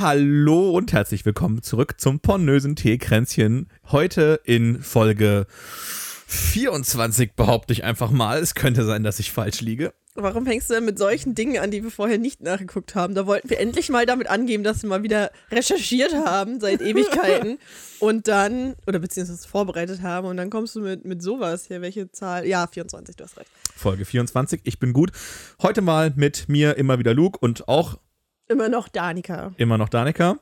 Hallo und herzlich willkommen zurück zum pornösen Teekränzchen. Heute in Folge 24 behaupte ich einfach mal. Es könnte sein, dass ich falsch liege. Warum fängst du denn mit solchen Dingen an, die wir vorher nicht nachgeguckt haben? Da wollten wir endlich mal damit angeben, dass wir mal wieder recherchiert haben seit Ewigkeiten und dann, oder beziehungsweise vorbereitet haben und dann kommst du mit, mit sowas hier. Welche Zahl? Ja, 24, du hast recht. Folge 24, ich bin gut. Heute mal mit mir immer wieder Luke und auch Immer noch Danika. immer noch Danika.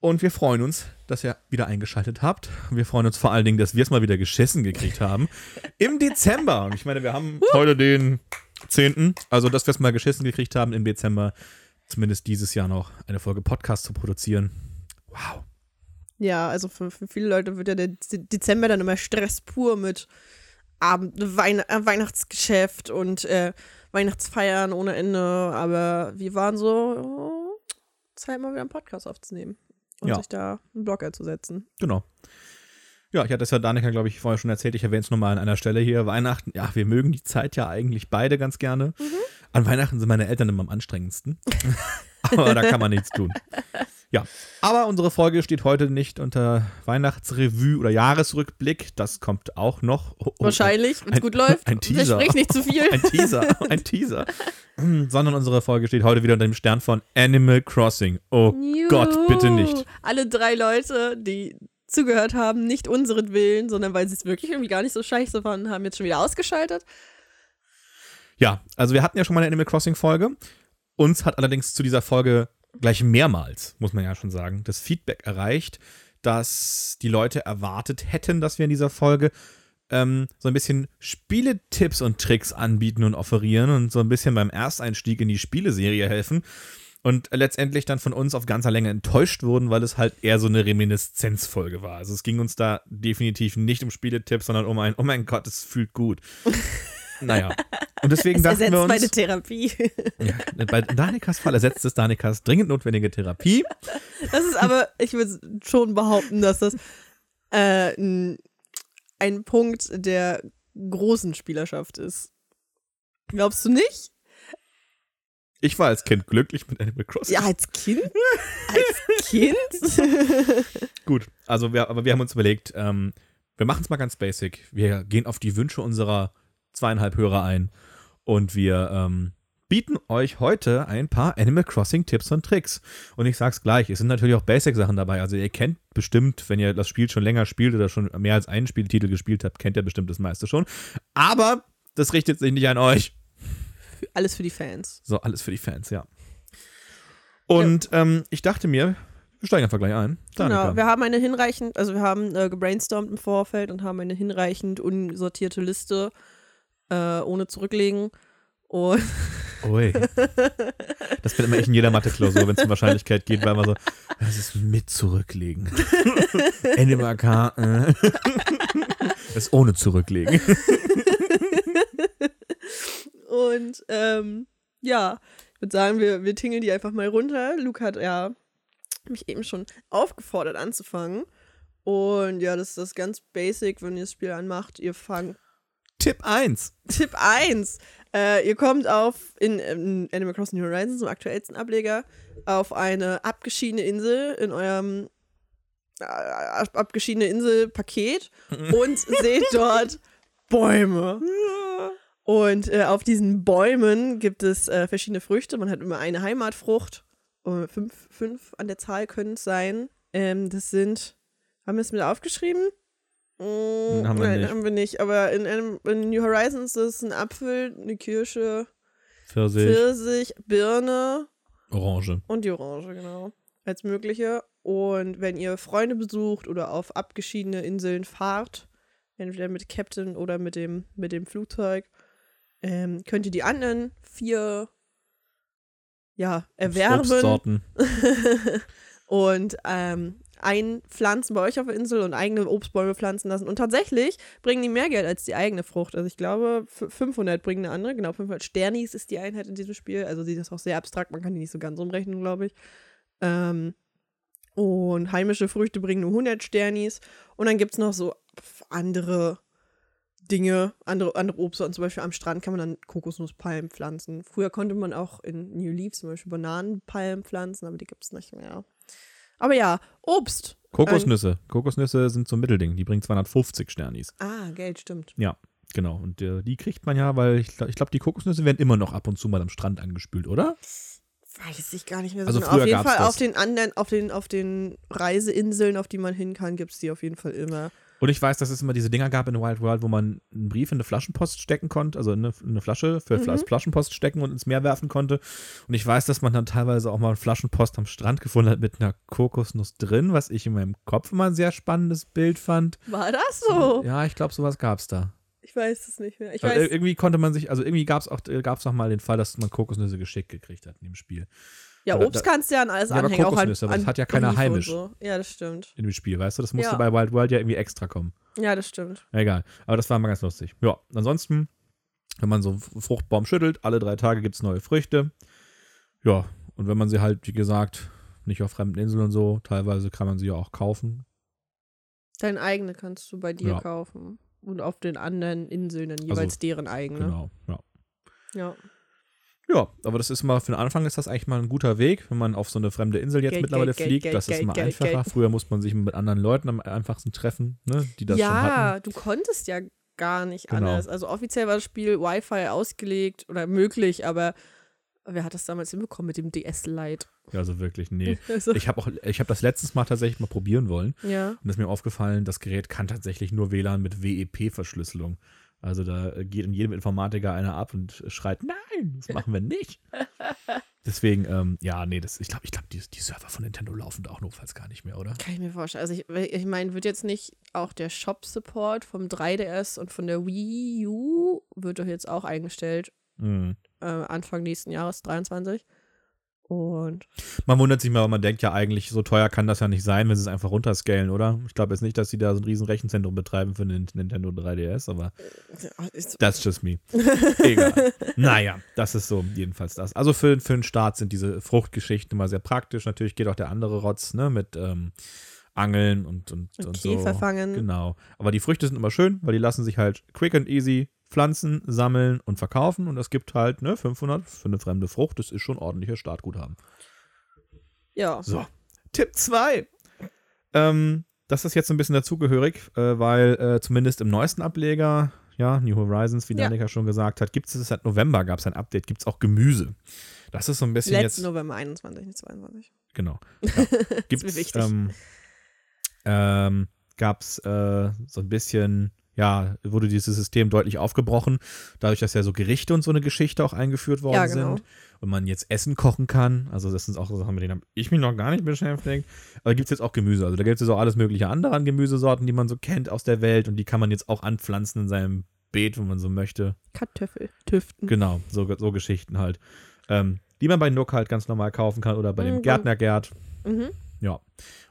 Und wir freuen uns, dass ihr wieder eingeschaltet habt. Wir freuen uns vor allen Dingen, dass wir es mal wieder geschissen gekriegt haben. Im Dezember. Und ich meine, wir haben heute den 10. Also, dass wir es mal geschissen gekriegt haben im Dezember, zumindest dieses Jahr noch eine Folge Podcast zu produzieren. Wow. Ja, also für, für viele Leute wird ja der De- Dezember dann immer Stress pur mit Abend, Wein äh, Weihnachtsgeschäft und äh, Weihnachtsfeiern ohne Ende. Aber wir waren so, oh, Zeit mal wieder einen Podcast aufzunehmen und Ja. sich da einen Blog einzusetzen. Genau. Ja, ich hatte es ja Danika, glaube ich, vorher schon erzählt. Ich erwähne es nochmal an einer Stelle hier. Weihnachten, ja, wir mögen die Zeit ja eigentlich beide ganz gerne. An Weihnachten sind meine Eltern immer am anstrengendsten. aber da kann man nichts tun. Ja, aber unsere Folge steht heute nicht unter Weihnachtsrevue oder Jahresrückblick. Das kommt auch noch. Oh, oh, Wahrscheinlich, wenn es ein- gut läuft. ein Teaser. Versprich nicht zu viel. Ein Teaser, ein Teaser. Sondern unsere Folge steht heute wieder unter dem Stern von Animal Crossing. Oh Gott, bitte nicht. Alle drei Leute, die zugehört haben, nicht unseren Willen, sondern weil sie es wirklich irgendwie gar nicht so scheiße fanden, haben jetzt schon wieder ausgeschaltet. Ja, also wir hatten ja schon mal eine Animal Crossing Folge. Uns hat allerdings zu dieser Folge gleich mehrmals, muss man ja schon sagen, das Feedback erreicht, dass die Leute erwartet hätten, dass wir in dieser Folge ähm, so ein bisschen Spieletipps und Tricks anbieten und offerieren und so ein bisschen beim Ersteinstieg in die Spieleserie helfen. Und letztendlich dann von uns auf ganzer Länge enttäuscht wurden, weil es halt eher so eine Reminiszenzfolge war. Also es ging uns da definitiv nicht um Spieletipps, sondern um ein, oh mein Gott, es fühlt gut. naja. Und deswegen Es dachten ersetzt wir uns. meine Therapie. Ja, bei Danikas Fall ersetzt es Danikas dringend notwendige Therapie. Das ist aber, ich würde schon behaupten, dass das äh, ein, ein Punkt der großen Spielerschaft ist. Glaubst du nicht? Ich war als Kind glücklich mit Animal Crossing. Ja, als Kind? Als Kind? Gut, also wir, aber wir haben uns überlegt, ähm, wir machen es mal ganz basic. Wir gehen auf die Wünsche unserer zweieinhalb Hörer ein und wir ähm, bieten euch heute ein paar Animal Crossing Tipps und Tricks. Und ich sag's gleich, es sind natürlich auch Basic-Sachen dabei. Also ihr kennt bestimmt, wenn ihr das Spiel schon länger spielt oder schon mehr als einen Spieltitel gespielt habt, kennt ihr bestimmt das meiste schon. Aber das richtet sich nicht an euch. Alles für die Fans. So, alles für die Fans, ja. Und ähm, ich dachte mir, wir steigen einfach gleich ein. Danica. Genau, wir haben eine hinreichend, also wir haben äh, gebrainstormt im Vorfeld und haben eine hinreichend unsortierte Liste äh, ohne zurücklegen. Und Ui. Das bin immer ich in jeder Mathe-Klausur, wenn es um Wahrscheinlichkeit geht, weil man so, das ist mit zurücklegen. Animal K. Äh. Das ist ohne zurücklegen. Und ähm, ja, ich würde sagen, wir, wir tingeln die einfach mal runter. Luke hat ja mich eben schon aufgefordert anzufangen. Und ja, das ist das ganz basic, wenn ihr das Spiel anmacht. Ihr fangt. Tipp 1. Tipp 1. Äh, ihr kommt auf in, in Animal Crossing New Horizons, zum aktuellsten Ableger, auf eine abgeschiedene Insel in eurem äh, abgeschiedene Insel-Paket und seht dort Bäume. Und äh, auf diesen Bäumen gibt es äh, verschiedene Früchte. Man hat immer eine Heimatfrucht. Äh, fünf, fünf an der Zahl können es sein. Ähm, das sind, haben wir es mit aufgeschrieben? Mm, Haben wir nein, nicht. haben wir nicht. Aber in, einem, in New Horizons ist es ein Apfel, eine Kirsche, Pfirsich, Pfirsich, Birne Orange. und die Orange, genau. Als mögliche. Und wenn ihr Freunde besucht oder auf abgeschiedene Inseln fahrt, entweder mit Captain oder mit dem, mit dem Flugzeug, ähm, könnt ihr die anderen vier ja, erwerben und ähm, einpflanzen bei euch auf der Insel und eigene Obstbäume pflanzen lassen. Und tatsächlich bringen die mehr Geld als die eigene Frucht. Also ich glaube, f- 500 bringen eine andere. Genau, 500 Sternis ist die Einheit in diesem Spiel. Also sie ist auch sehr abstrakt. Man kann die nicht so ganz umrechnen, glaube ich. Ähm, und heimische Früchte bringen nur 100 Sternis. Und dann gibt es noch so andere Dinge, andere, andere Obstsorten, zum Beispiel am Strand kann man dann Kokosnusspalmen pflanzen. Früher konnte man auch in New Leaf zum Beispiel Bananenpalmen pflanzen, aber die gibt es nicht mehr. Aber ja, Obst. Kokosnüsse. Kokosnüsse sind so ein Mittelding. Die bringen 250 Sternis. Ah, Geld, stimmt. Ja, genau. Und äh, die kriegt man ja, weil ich, ich glaube, die Kokosnüsse werden immer noch ab und zu mal am Strand angespült, oder? Weiß ich gar nicht mehr so Also genau. Auf jeden Fall das. auf den anderen, auf den, auf den Reiseinseln, auf die man hin kann, gibt es die auf jeden Fall immer. Und ich weiß, dass es immer diese Dinger gab in Wild World, wo man einen Brief in eine Flaschenpost stecken konnte, also in eine, in eine Flasche für Mhm. Flaschenpost stecken und ins Meer werfen konnte. Und ich weiß, dass man dann teilweise auch mal Flaschenpost am Strand gefunden hat mit einer Kokosnuss drin, was ich in meinem Kopf immer ein sehr spannendes Bild fand. War das so? Ja, ich glaube, sowas gab es da. Ich weiß es nicht mehr. Ich Aber weiß, ir- irgendwie konnte man sich, also irgendwie gab es auch, gab's auch mal den Fall, dass man Kokosnüsse geschickt gekriegt hat in dem Spiel. Ja, Obst da- kannst du ja an alles Ja, aber anhängen. Auch an, Kokosnüsse, aber das an hat ja keiner heimisch. So. Ja, das stimmt. In dem Spiel, weißt du? Das musste Ja. bei Wild World ja irgendwie extra kommen. Ja, das stimmt. Egal. Aber das war mal ganz lustig. Ja, ansonsten, wenn man so einen Fruchtbaum schüttelt, alle drei Tage gibt es neue Früchte. Ja, und wenn man sie halt, wie gesagt, nicht auf fremden Inseln und so, teilweise kann man sie ja auch kaufen. Dein eigene kannst du bei dir Ja. kaufen. Und auf den anderen Inseln dann jeweils deren eigene. Genau, ja. Ja. Ja, aber das ist mal, für den Anfang ist das eigentlich mal ein guter Weg, wenn man auf so eine fremde Insel jetzt Geld, mittlerweile Geld, fliegt. Geld, das ist Geld, einfacher. Früher musste man sich mit anderen Leuten am einfachsten treffen, ne, die das schon hatten. ja, du konntest ja gar nicht Genau. anders. Also offiziell war das Spiel Wi-Fi ausgelegt oder möglich, aber wer hat das damals hinbekommen mit dem DS Lite? Ja, also wirklich, nee. Also, Ich habe auch, ich habe das letztes Mal tatsächlich mal probieren wollen. ja. Und es ist mir aufgefallen, das Gerät kann tatsächlich nur WLAN mit WEP-Verschlüsselung. Also da geht in jedem Informatiker einer ab und schreit, nein, das machen wir nicht. Deswegen, ähm, ja, nee, das, ich glaube, ich glaube, die, die Server von Nintendo laufen da auch notfalls gar nicht mehr, oder? Kann ich mir vorstellen. Also ich, ich meine, wird jetzt nicht auch der Shop-Support vom 3DS und von der Wii U wird doch jetzt auch eingestellt Mhm. äh, Anfang nächsten Jahres, 23. Und Man wundert sich mal, aber man denkt ja eigentlich, so teuer kann das ja nicht sein, wenn sie es einfach runterscalen, oder? Ich glaube jetzt nicht, dass sie da so ein riesen Rechenzentrum betreiben für den Nintendo 3DS, aber ist, that's just me. Egal. naja, das ist so jedenfalls das. Also für, für den Start sind diese Fruchtgeschichten immer sehr praktisch. Natürlich geht auch der andere Rotz, ne, mit ähm, Angeln und, und, und, und so. Genau. Aber die Früchte sind immer schön, weil die lassen sich halt quick and easy pflanzen, sammeln und verkaufen. Und es gibt halt, ne, 500 für eine fremde Frucht. Das ist schon ordentlicher Startguthaben. Ja. So. Tipp 2. Ähm, das ist jetzt so ein bisschen dazugehörig, äh, weil äh, zumindest im neuesten Ableger, ja, New Horizons, wie Ja. Danica schon gesagt hat, gibt es seit November gab es ein Update, gibt es auch Gemüse. Das ist so ein bisschen Letzten jetzt. November 21, nicht 22. Genau. Ja. Gibt's, mir wichtig. Ähm, ähm, gab es äh, so ein bisschen, ja, wurde dieses System deutlich aufgebrochen, dadurch, dass ja so Gerichte und so eine Geschichte auch eingeführt worden Ja, genau. sind und man jetzt Essen kochen kann. Also das sind auch so Sachen, mit denen habe ich mich noch gar nicht beschäftigt. Aber gibt es jetzt auch Gemüse. Also da gibt es jetzt auch alles mögliche andere an Gemüsesorten, die man so kennt aus der Welt und die kann man jetzt auch anpflanzen in seinem Beet, wenn man so möchte. Kartoffel, Tüften. Genau, so, so Geschichten halt. Ähm, die man bei Nook halt ganz normal kaufen kann oder bei dem Mhm. Gärtnergerd. Mhm. Ja,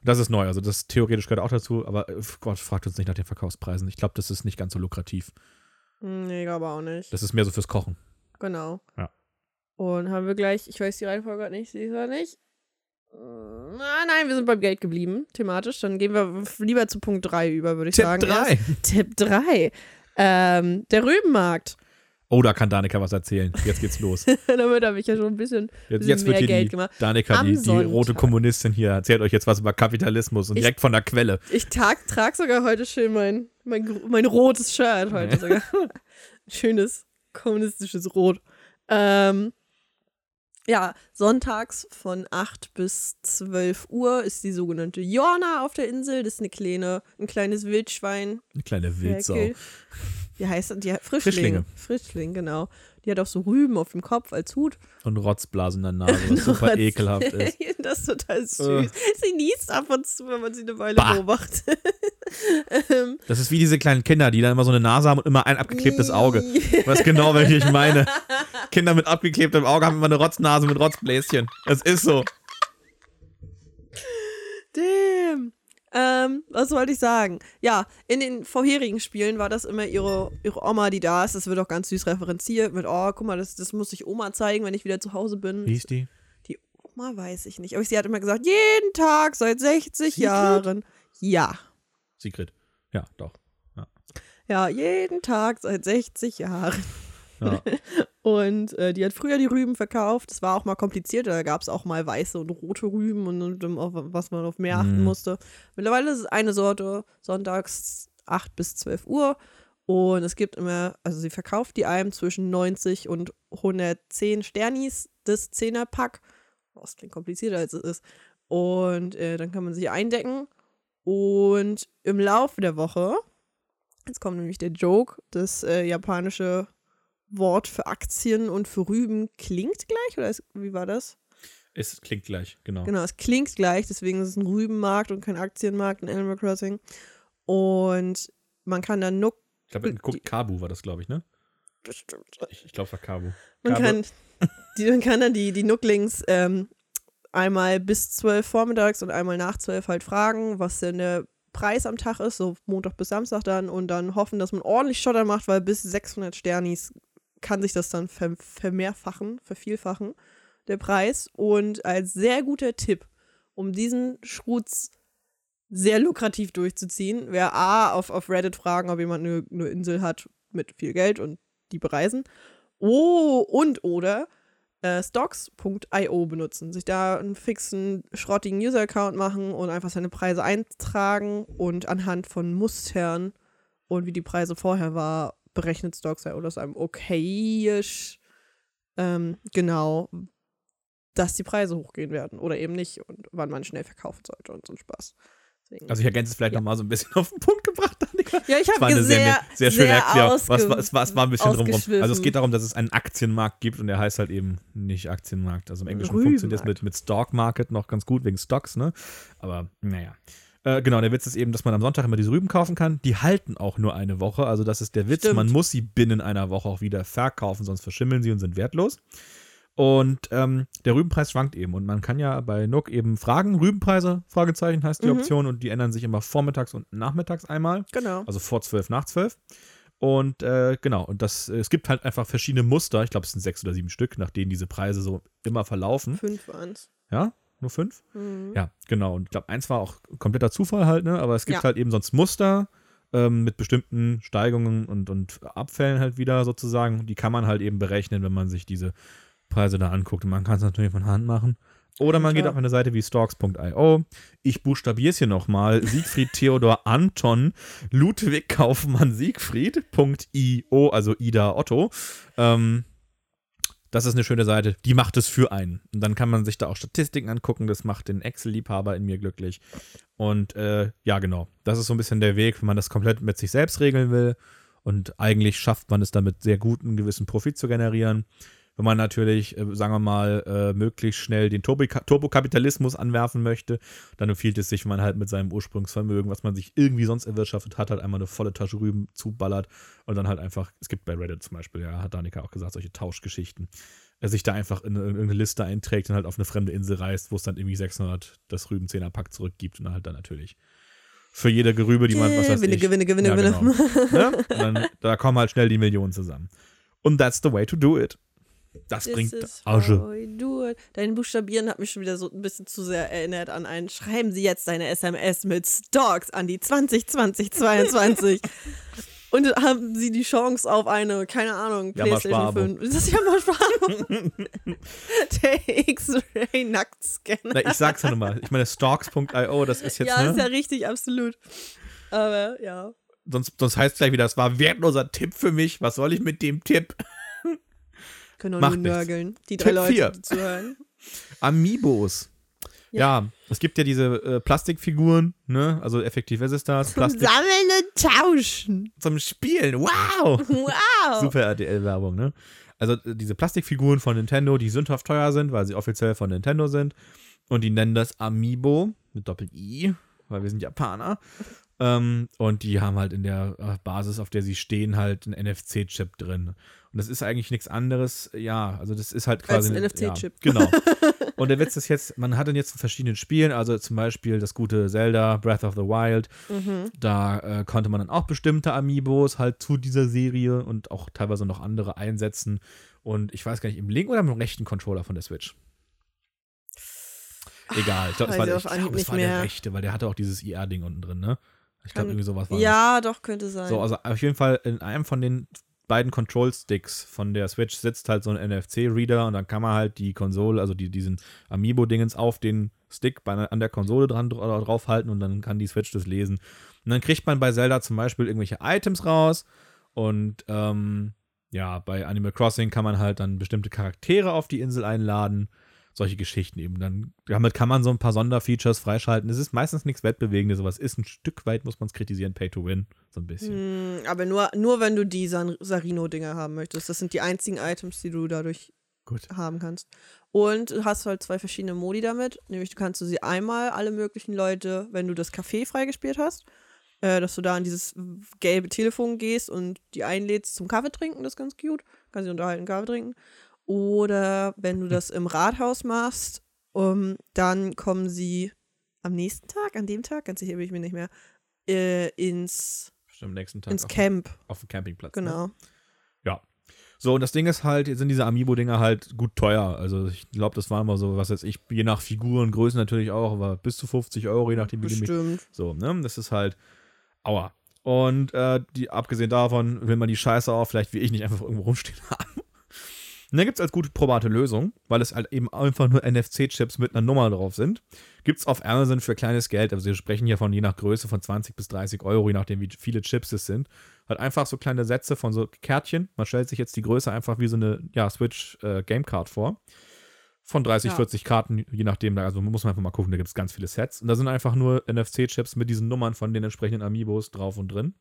das ist neu. Also das theoretisch gehört auch dazu, aber äh, Gott, fragt uns nicht nach den Verkaufspreisen. Ich glaube, das ist nicht ganz so lukrativ. Nee, glaube auch nicht. Das ist mehr so fürs Kochen. Genau. Ja. Und haben wir gleich, ich weiß die Reihenfolge gerade nicht, ich gerade nicht. Äh, Nein, nein, wir sind beim Geld geblieben, thematisch. Dann gehen wir lieber zu Punkt 3 über, würde ich Tipp sagen. 3. Erst Tipp 3. Ähm, der Rübenmarkt. Oh, da kann Danica was erzählen. Jetzt geht's los. Damit habe ich ja schon ein bisschen, Jetzt, bisschen jetzt wird mehr hier Geld die gemacht. Danica, Am die, die rote Kommunistin hier, erzählt euch jetzt was über Kapitalismus und Ich- direkt von der Quelle. Ich trage trag sogar heute schön mein, mein, mein rotes Shirt heute sogar. Schönes kommunistisches Rot. Ähm, ja, sonntags von 8 bis 12 Uhr ist die sogenannte Jorna auf der Insel. Das ist eine kleine, ein kleines Wildschwein. Eine kleine Wildsau. Wie heißt das? Die Frischlinge. Frischlinge. Frischling, genau. Die hat auch so Rüben auf dem Kopf als Hut. Und Rotzblasen in der Nase, was super ekelhaft ist. das ist total süß. Sie niest ab und zu, wenn man sie eine Weile Bah. beobachtet. ähm, Das ist wie diese kleinen Kinder, die dann immer so eine Nase haben und immer ein abgeklebtes Auge. Weißt genau, welche ich meine. Kinder mit abgeklebtem Auge haben immer eine Rotznase mit Rotzbläschen. Das ist so. Damn. Ähm, was wollte ich sagen? Ja, in den vorherigen Spielen war das immer ihre, ihre Oma, die da ist. Das wird auch ganz süß referenziert mit, oh, guck mal, das, das muss ich Oma zeigen, wenn ich wieder zu Hause bin. Wie hieß die? Die Oma weiß ich nicht. Aber sie hat immer gesagt, jeden Tag seit 60 Sigrid? Jahren. Ja. Secret. Ja, doch. Ja, jeden Tag seit 60 Jahren. Ja. Und äh, die hat früher die Rüben verkauft. Das war auch mal kompliziert. Da gab es auch mal weiße und rote Rüben und, und, auf was man auf mehr achten Mhm. musste. Mittlerweile ist es eine Sorte, sonntags 8 bis 12 Uhr. Und es gibt immer, also sie verkauft die Alm zwischen 90 und 110 Sternis, das 10er-Pack. Oh, Das klingt komplizierter, als es ist. Und äh, dann kann man sie eindecken. Und im Laufe der Woche, jetzt kommt nämlich der Joke, das äh, japanische Wort für Aktien und für Rüben klingt gleich, oder ist, wie war das? Es klingt gleich, genau. Genau, es klingt gleich, deswegen ist es ein Rübenmarkt und kein Aktienmarkt in Animal Crossing. Und man kann dann Nook Ich glaube, Kabu war das, glaube ich, ne? bestimmt. Ich, ich glaube, war Kabu. Man Kabu. kann, die, man kann dann die, die Nooklings ähm, einmal bis 12 vormittags und einmal nach 12 halt fragen, was denn der Preis am Tag ist, so Montag bis Samstag dann und dann hoffen, dass man ordentlich Schotter macht, weil bis 600 Sternis kann sich das dann ver vermehrfachen, vervielfachen, der Preis. Und als sehr guter Tipp, um diesen Schrutz sehr lukrativ durchzuziehen, wäre A, auf, auf Reddit fragen, ob jemand eine, eine Insel hat mit viel Geld und die bereisen. Oh, und oder äh, stocks.io benutzen. Sich da einen fixen, schrottigen User-Account machen und einfach seine Preise eintragen und anhand von Mustern und wie die Preise vorher war, berechnet Stocks.io das einem okayisch ähm, genau, dass die Preise hochgehen werden oder eben nicht und wann man schnell verkaufen sollte und so ein Spaß. Deswegen. Also ich ergänze es vielleicht Ja. nochmal so ein bisschen auf den Punkt gebracht, Annika. ja, ich Es war habe eine sehr, sehr, sehr schöne Erklärung. Was, ausge- war- es, war, es war ein bisschen drumherum. Also es geht darum, dass es einen Aktienmarkt gibt und der heißt halt eben nicht Aktienmarkt. Also im Englischen Rübenmarkt. funktioniert es mit, mit Stock Market noch ganz gut wegen Stocks, ne? Aber naja. Äh, genau, der Witz ist eben, dass man am Sonntag immer diese Rüben kaufen kann. Die halten auch nur eine Woche. Also das ist der Witz. Stimmt. Man muss sie binnen einer Woche auch wieder verkaufen, sonst verschimmeln sie und sind wertlos. Und ähm, der Rübenpreis schwankt eben. Und man kann ja bei Nook eben fragen, Rübenpreise, Fragezeichen heißt die Mhm. Option. Und die ändern sich immer vormittags und nachmittags einmal. Genau. Also vor 12, nach 12. Und äh, genau, und das, äh, es gibt halt einfach verschiedene Muster. Ich glaube, es sind sechs oder sieben Stück, nach denen diese Preise so immer verlaufen. Fünf waren's. Ja? Nur fünf? Mhm. Ja, genau. Und ich glaube, eins war auch kompletter Zufall halt, ne? Aber es gibt Ja. halt eben sonst Muster ähm, mit bestimmten Steigungen und, und Abfällen halt wieder sozusagen. Die kann man halt eben berechnen, wenn man sich diese Preise da anguckt. Und man kann es natürlich von Hand machen. Oder man geht Klar. auf eine Seite wie stalks.io. Ich buchstabiere es hier nochmal. Siegfried Theodor Anton Ludwig Kaufmann Siegfried.io, also Ida Otto. Ähm, das ist eine schöne Seite. Die macht es für einen. Und dann kann man sich da auch Statistiken angucken. Das macht den Excel-Liebhaber in mir glücklich. Und äh, ja, genau. Das ist so ein bisschen der Weg, wenn man das komplett mit sich selbst regeln will. Und eigentlich schafft man es damit sehr gut, einen gewissen Profit zu generieren. Wenn man natürlich, äh, sagen wir mal, äh, möglichst schnell den Turbo Turbokapitalismus anwerfen möchte, dann empfiehlt es sich, wenn man halt mit seinem Ursprungsvermögen, was man sich irgendwie sonst erwirtschaftet hat, halt einmal eine volle Tasche Rüben zuballert und dann halt einfach, es gibt bei Reddit zum Beispiel, ja, hat Danica auch gesagt, solche Tauschgeschichten, er sich da einfach in, in irgendeine Liste einträgt und halt auf eine fremde Insel reist, wo es dann irgendwie 600 das Rüben 10er Pack zurückgibt und dann halt dann natürlich für jede Gerübe, die man, was weiß Gewinne, ich, Gewinne, Gewinne, ja, Gewinne. Genau. ne? Und dann, da kommen halt schnell die Millionen zusammen. Und that's the way to do it. Das This bringt Asche. Dein Buchstabieren hat mich schon wieder so ein bisschen zu sehr erinnert an einen Schreiben Sie jetzt deine SMS mit Stocks an die 202022. Und haben Sie die Chance auf eine, keine Ahnung, PlayStation Jammerspar-Abo. 5. Ist das Jammerspar? Der X-Ray Nacktscanner. Na, ich sag's ja nochmal. Ich meine, stalks.io, das ist jetzt, ja, ne? ist ja richtig, absolut. Aber ja. sonst, sonst heißt es gleich wieder, das war ein wertloser Tipp für mich. Was soll ich mit dem Tipp? Können auch Macht nur nichts. nörgeln. Die drei Tipp Leute, vier. die zuhören. Amiibos. Ja. Ja. es gibt ja diese äh, Plastikfiguren, ne? Also effektiv ist es das. Zum Plastik Sammeln und Tauschen. zum Spielen. Wow! Wow. Super RTL-Werbung, ne? Also äh, diese Plastikfiguren von Nintendo, die sündhaft teuer sind, weil sie offiziell von Nintendo sind. Und die nennen das Amiibo mit Doppel-I, weil wir sind Japaner. Ähm, und die haben halt in der äh, Basis, auf der sie stehen, halt einen NFC-Chip drin. Und das ist eigentlich nichts anderes, ja, also das ist halt quasi. ein eine- NFC-Chip. Ja, genau. Und der Witz ist jetzt, man hat ihn jetzt in verschiedenen Spielen, also zum Beispiel das gute Zelda, Breath of the Wild, Mhm. da äh, konnte man dann auch bestimmte Amiibos halt zu dieser Serie und auch teilweise noch andere einsetzen. Und ich weiß gar nicht, im linken oder im rechten Controller von der Switch? Egal, ich glaube, es war, der- glaub, es war der rechte, weil der hatte auch dieses IR-Ding unten drin, ne? Ich glaube, irgendwie sowas war das. Ja, doch, könnte sein. So, also auf jeden Fall in einem von den beiden Control-Sticks von der Switch sitzt halt so ein NFC-Reader und dann kann man halt die Konsole, also die, diesen Amiibo-Dingens auf den Stick bei, an der Konsole dran dra- draufhalten und dann kann die Switch das lesen. Und dann kriegt man bei Zelda zum Beispiel irgendwelche Items raus und ähm, ja, bei Animal Crossing kann man halt dann bestimmte Charaktere auf die Insel einladen. Solche Geschichten eben. Dann, damit kann man so ein paar Sonderfeatures freischalten. Es ist meistens nichts Wettbewegendes, aber es ist ein Stück weit, muss man es kritisieren, Pay to Win. So ein bisschen. Hm, aber nur, nur wenn du die San Sarino-Dinger haben möchtest. Das sind die einzigen Items, die du dadurch Gut. haben kannst. Und du hast halt zwei verschiedene Modi damit. Nämlich du kannst du sie einmal alle möglichen Leute, wenn du das Café freigespielt hast, äh, dass du da an dieses gelbe Telefon gehst und die einlädst zum Kaffee trinken, das ist ganz cute. Kannst sie unterhalten, Kaffee trinken. Oder wenn du das im Rathaus machst, um, dann kommen sie am nächsten Tag, an dem Tag, ganz sicher bin ich mir nicht mehr, äh, ins, Bestimmt am nächsten Tag ins auf, Camp. auf dem Campingplatz. Ne? Genau. So, und das Ding ist halt, jetzt sind diese Amiibo-Dinger halt gut teuer. Also ich glaube, das war immer so, was weiß ich, je nach Figur und Größe natürlich auch, aber bis zu 50 Euro, je nachdem, wie die Bestimmt. So, ne? Das ist halt, aua. Und äh, die, abgesehen davon will man die Scheiße auch vielleicht wie ich nicht einfach irgendwo rumstehen haben. Und dann gibt es als gute probate Lösung, weil es halt eben einfach nur NFC-Chips mit einer Nummer drauf sind. Gibt es auf Amazon für kleines Geld, also wir sprechen hier von je nach Größe von 20 bis 30 Euro, je nachdem wie viele Chips es sind. Halt einfach so kleine Sätze von so Kärtchen. Man stellt sich jetzt die Größe einfach wie so eine ja, Switch äh, vor. Von 30, Ja. 40 Karten, je nachdem, da- also muss man einfach mal gucken, da gibt es ganz viele Sets. Und da sind einfach nur NFC-Chips mit diesen Nummern von den entsprechenden Amiibos drauf und drin.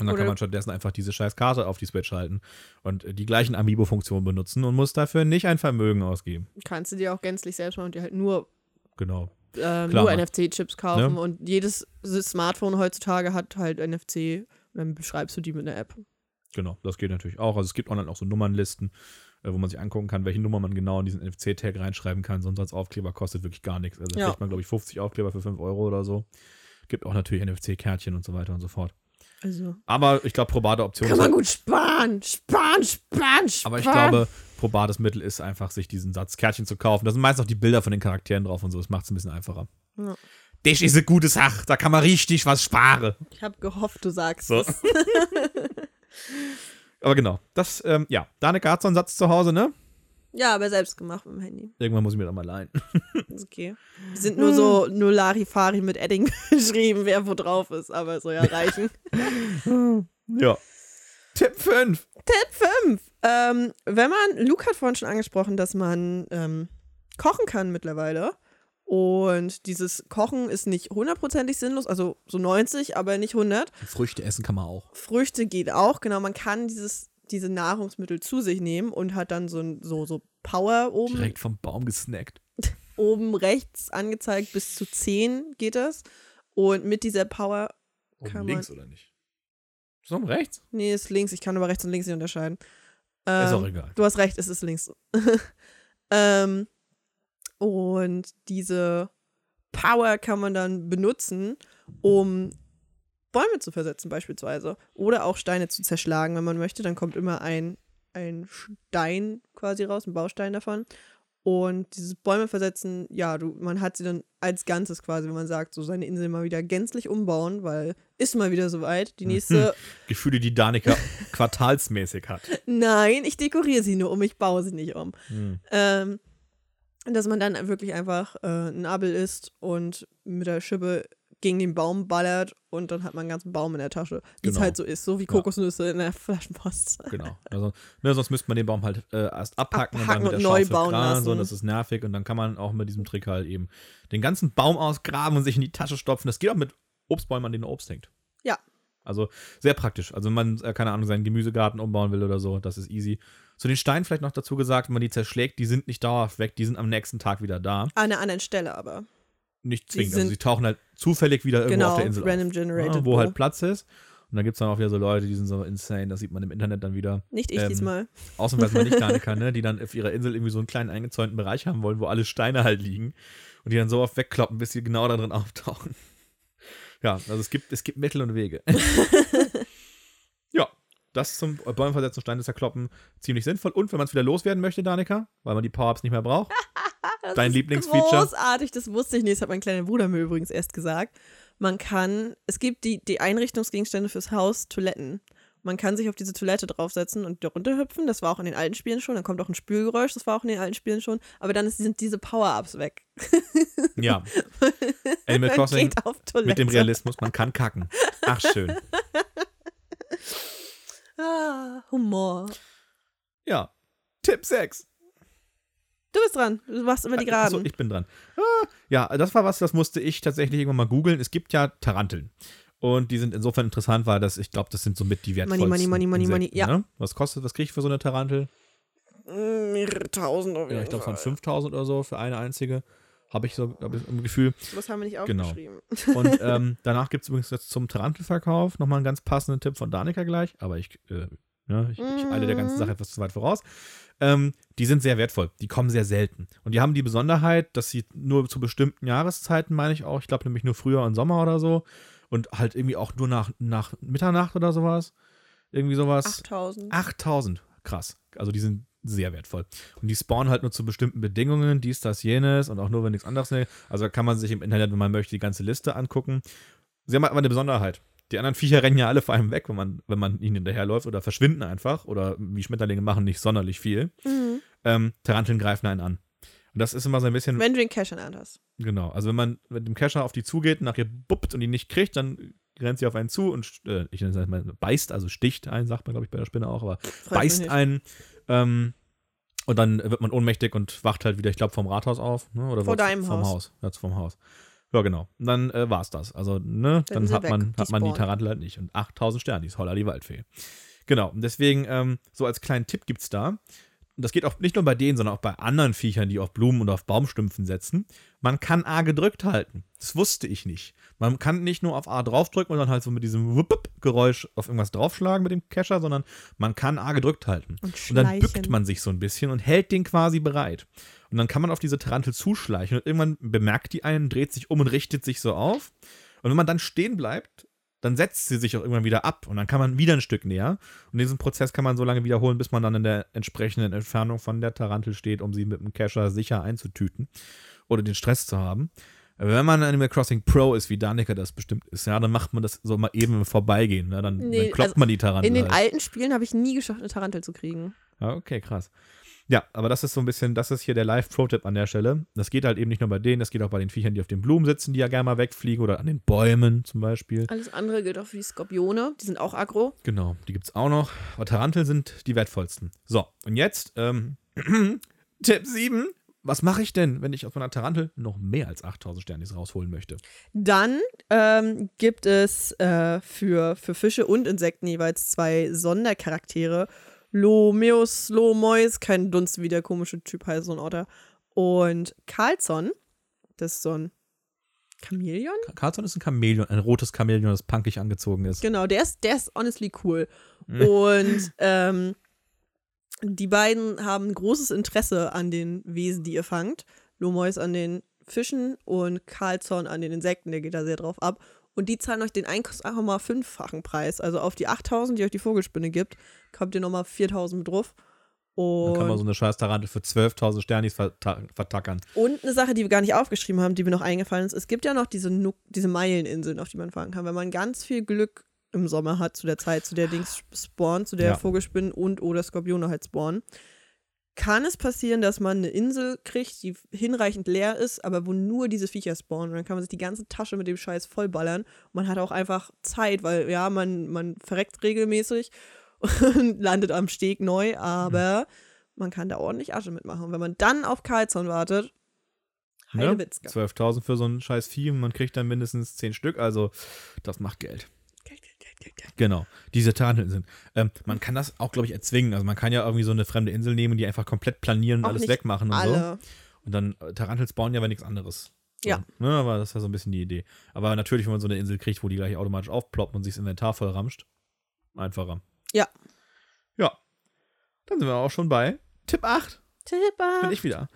Und dann Oder- kann man stattdessen einfach diese scheiß Karte auf die Switch halten und äh, die gleichen Amiibo-Funktionen benutzen und muss dafür nicht ein Vermögen ausgeben. Kannst du dir auch gänzlich selbst machen und dir halt nur, Genau. äh, Klar, nur NFC-Chips kaufen. Ne? Und jedes Smartphone heutzutage hat halt NFC. Und dann beschreibst du die mit einer App. Genau, das geht natürlich auch. Also es gibt online auch so Nummernlisten, äh, wo man sich angucken kann, welche Nummer man genau in diesen NFC-Tag reinschreiben kann. Sonst als Aufkleber kostet wirklich gar nichts. Also da Ja. kriegt man, glaube ich, 50 Aufkleber für 5 Euro oder so. Gibt auch natürlich NFC-Kärtchen und so weiter und so fort. Also. Aber ich glaube, probate Option Kann man gut sparen. Sparen, sparen, sparen. Aber ich glaube, probates Mittel ist einfach, sich diesen Satz Kärtchen zu kaufen. Da sind meist auch die Bilder von den Charakteren drauf und so. Das macht es ein bisschen einfacher. Ja. Das ist eine gute Sache. Da kann man richtig was sparen. Ich habe gehofft, du sagst So. es. Aber genau, das, ähm, ja. Danica hat so einen Satz zu Hause, ne? Ja, aber selbst gemacht mit dem Handy. Irgendwann muss ich mir doch mal leihen. Ist okay. Die sind nur so nur Larifari mit Edding geschrieben, wer wo drauf ist, aber soll ja reichen. ja. Tipp 5. Tipp 5. Ähm, wenn man, Luke hat vorhin schon angesprochen, dass man ähm, kochen kann mittlerweile. Und dieses Kochen ist nicht hundertprozentig sinnlos, also so 90, aber nicht 100. Früchte essen kann man auch. Früchte geht auch, genau. Man kann dieses, diese Nahrungsmittel zu sich nehmen und hat dann so, ein, so, so Power oben, Direkt vom Baum gesnackt. oben rechts angezeigt. Bis zu 10 geht das. Und mit dieser Power, Oben Kann links oder nicht? Ist oben rechts? nee, ist links, ich kann aber rechts und links nicht unterscheiden. Ähm, ist auch egal. Du hast recht, es ist links. ähm, und diese Power kann man dann benutzen, um Bäume zu versetzen, beispielsweise. Oder auch Steine zu zerschlagen, wenn man möchte. Dann kommt immer ein, ein Stein quasi raus, ein Baustein davon. Und dieses Bäume versetzen, ja, du, man hat sie dann als Ganzes quasi, wenn man sagt, so seine Insel mal wieder gänzlich umbauen, weil ist mal wieder soweit. Die nächste, Gefühle, die Danica quartalsmäßig hat. nein, ich dekoriere sie nur um, ich baue sie nicht um. Hm. Ähm, dass man dann wirklich einfach äh, ein Abel isst und mit der Schippe gegen den Baum ballert und dann hat man einen ganzen Baum in der Tasche. Wie es Genau. halt so ist, so wie Kokosnüsse in der Flaschenpost. Genau. Also, ne, sonst müsste man den Baum halt äh, erst abhacken, Abhacken und dann und mit der neu Schaufel bauen grasen, so, lassen. das ist nervig und dann kann man auch mit diesem Trick halt eben den ganzen Baum ausgraben und sich in die Tasche stopfen. Das geht auch mit Obstbäumen, an denen Obst hängt. Ja. Also sehr praktisch. Also wenn man, äh, keine Ahnung, seinen Gemüsegarten umbauen will oder so, das ist easy. Zu den Steinen vielleicht noch dazu gesagt, wenn man die zerschlägt, die sind nicht dauerhaft weg, die sind am nächsten Tag wieder da. An einer anderen Stelle aber. Nicht Die zwingend. Also sind- sie tauchen halt zufällig wieder irgendwo genau, auf der Insel random auf. generated. Ja, wo halt Platz ist. Und dann gibt es dann auch wieder so Leute, die sind so insane, das sieht man im Internet dann wieder. Nicht ich ähm, diesmal. Ausnahmsweise mal nicht Danica, ne? Die dann auf ihrer Insel irgendwie so einen kleinen eingezäunten Bereich haben wollen, wo alle Steine halt liegen. Und die dann so oft wegkloppen, bis sie genau da drin auftauchen. Ja, also es gibt, es gibt Mittel und Wege. ja, das zum Bäume versetzen, Steine zerkloppen, ziemlich sinnvoll. Und wenn man es wieder loswerden möchte, Danica, weil man die Power-Ups nicht mehr braucht, Das dein ist Lieblingsfeature? Großartig, das wusste ich nicht. Das hat mein kleiner Bruder mir übrigens erst gesagt. Man kann, es gibt die, die Einrichtungsgegenstände fürs Haus, Toiletten. Man kann sich auf diese Toilette draufsetzen und darunter hüpfen. Das war auch in den alten Spielen schon. Dann kommt auch ein Spülgeräusch. Das war auch in den alten Spielen schon. Aber dann ist, sind diese Power-Ups weg. Ja. Animal Crossing mit dem Realismus, man kann kacken. Ach, schön. Ah, Humor. Ja. Tipp 6. Du bist dran. Du machst immer die Achso, Geraden. ich bin dran. Ah, ja, das war was, das musste ich tatsächlich irgendwann mal googeln. Es gibt ja Taranteln. Und die sind insofern interessant, weil das, ich glaube, das sind somit die wertvollsten money, money, money, money, Insekten, ja. Ne? Was kostet, was kriege ich für so eine Tarantel? Mehrere tausend auf Ja, ich glaube, es waren Fall. 5000 oder so für eine einzige. Habe ich so hab ich im Gefühl. Das haben wir nicht Genau. aufgeschrieben. Und ähm, danach gibt es übrigens jetzt zum Tarantelverkauf nochmal einen ganz passenden Tipp von Danica gleich. Aber ich, äh, ne, ich, ich eile der ganzen Mhm. Sache etwas zu weit voraus. Ähm, die sind sehr wertvoll. Die kommen sehr selten. Und die haben die Besonderheit, dass sie nur zu bestimmten Jahreszeiten, meine ich auch, ich glaube nämlich nur Frühjahr und Sommer oder so. Und halt irgendwie auch nur nach, nach Mitternacht oder sowas. Irgendwie sowas. 8000. 8000. Krass. Also die sind sehr wertvoll. Und die spawnen halt nur zu bestimmten Bedingungen, dies, das, jenes und auch nur, wenn nichts anderes. Ne. Also da kann man sich im Internet, wenn man möchte, die ganze Liste angucken. Sie haben halt aber eine Besonderheit. Die anderen Viecher rennen ja alle vor einem weg, wenn man, wenn man ihnen hinterherläuft oder verschwinden einfach oder wie Schmetterlinge machen nicht sonderlich viel. Mhm. Ähm, Taranteln greifen einen an. Und das ist immer so ein bisschen, Wenn du den Cash in der Hand hast. genau. Also wenn man mit dem Kescher auf die zugeht, nach ihr buppt und ihn nicht kriegt, dann rennt sie auf einen zu und äh, ich nenne es mal beißt, also sticht einen, sagt man glaube ich bei der Spinne auch, aber Freut beißt einen. Ähm, und dann wird man ohnmächtig und wacht halt wieder, ich glaube, vom Rathaus auf. Ne? Oder Vor deinem vom Haus. Haus. Ja, vom Haus. Ja, genau. Und dann äh, war es das. Also, ne, Dann dann, hat man, weg, hat man die. Tarantel halt nicht. Und 8000 Sterne, die ist holla die Waldfee. Genau. Und deswegen, ähm, so als kleinen Tipp gibt es da. Und das geht auch nicht nur bei denen, sondern auch bei anderen Viechern, die auf Blumen und auf Baumstümpfen setzen. Man kann A gedrückt halten. Das wusste ich nicht. Man kann nicht nur auf A draufdrücken und dann halt so mit diesem Wupp-Geräusch auf irgendwas draufschlagen mit dem Kescher, sondern man kann A gedrückt halten. Und Und dann bückt man sich so ein bisschen und hält den quasi bereit. Und dann kann man auf diese Tarantel zuschleichen und irgendwann bemerkt die einen, dreht sich um und richtet sich so auf. Und wenn man dann stehen bleibt, dann setzt sie sich auch irgendwann wieder ab und dann kann man wieder ein Stück näher. Und diesen Prozess kann man so lange wiederholen, bis man dann in der entsprechenden Entfernung von der Tarantel steht, um sie mit dem Kescher sicher einzutüten oder den Stress zu haben. Aber Wenn man Animal Crossing Pro ist, wie Danica das bestimmt ist, ja, dann macht man das so mal eben im Vorbeigehen. Ne? Dann, Nee, dann kloppt also man die Tarantel. In den halt. alten Spielen habe ich nie geschafft, eine Tarantel zu kriegen. Ja, okay, krass. Ja, aber das ist so ein bisschen, das ist hier der Live-Pro-Tipp an der Stelle. Das geht halt eben nicht nur bei denen, das geht auch bei den Viechern, die auf den Blumen sitzen, die ja gerne mal wegfliegen oder an den Bäumen zum Beispiel. Alles andere gilt auch für die Skorpione. Die sind auch aggro. Genau, die gibt es auch noch. Aber Tarantel sind die wertvollsten. So, und jetzt ähm, Tipp 7. Was mache ich denn, wenn ich aus meiner Tarantel noch mehr als 8000 Sternis rausholen möchte? Dann ähm, gibt es äh, für, für Fische und Insekten jeweils zwei Sondercharaktere. Lomeus, Lomois, kein Dunst, wie der komische Typ heißt, so ein Otter. Und Carlson, das ist so ein Chamäleon? Carlson ist ein Chamäleon, ein rotes Chamäleon, das punkig angezogen ist. Genau, der ist, der ist honestly cool. Mhm. Und ähm, die beiden haben großes Interesse an den Wesen, die ihr fangt. Lomois an den Fischen und Carlson an den Insekten, der geht da sehr drauf ab. Und die zahlen euch den 1,5-fachen Preis. Also auf die 8000, die euch die Vogelspinne gibt, kommt ihr nochmal 4000 mit drauf. Dann kann man Und, so eine scheiß Tarantel für 12.000 Sternis verta vertackern. und eine Sache, die wir gar nicht aufgeschrieben haben, die mir noch eingefallen ist: Es gibt ja noch diese, Nu- diese Meileninseln, auf die man fahren kann. Wenn man ganz viel Glück im Sommer hat, zu der Zeit, zu der Dings spawnen, zu der Ja. Vogelspinnen und oder Skorpione halt spawnen, kann es passieren, dass man eine Insel kriegt, die hinreichend leer ist, aber wo nur diese Viecher spawnen. Und dann kann man sich die ganze Tasche mit dem Scheiß vollballern. Und man hat auch einfach Zeit, weil ja, man, man verreckt regelmäßig und landet am Steg neu, aber man kann da ordentlich Asche mitmachen. Und wenn man dann auf Karlsson wartet, Ne? Heidewitzka. 12.000 für so ein scheiß Vieh und man kriegt dann mindestens 10 Stück, also das macht Geld. Genau, diese Taranteln sind. Ähm, man kann das auch, glaube ich, erzwingen. Also man kann ja irgendwie so eine fremde Insel nehmen und die einfach komplett planieren und Auch alles wegmachen und so. Alle. Und dann äh, Tarantel spawnen ja aber nichts anderes. So, Ja. Ne, aber das ist ja so ein bisschen die Idee. Aber natürlich, wenn man so eine Insel kriegt, wo die gleich automatisch aufploppt und sich das Inventar voll ramscht, einfacher. Ja. Ja. Dann sind wir auch schon bei Tipp 8. Tipper. Bin ich wieder.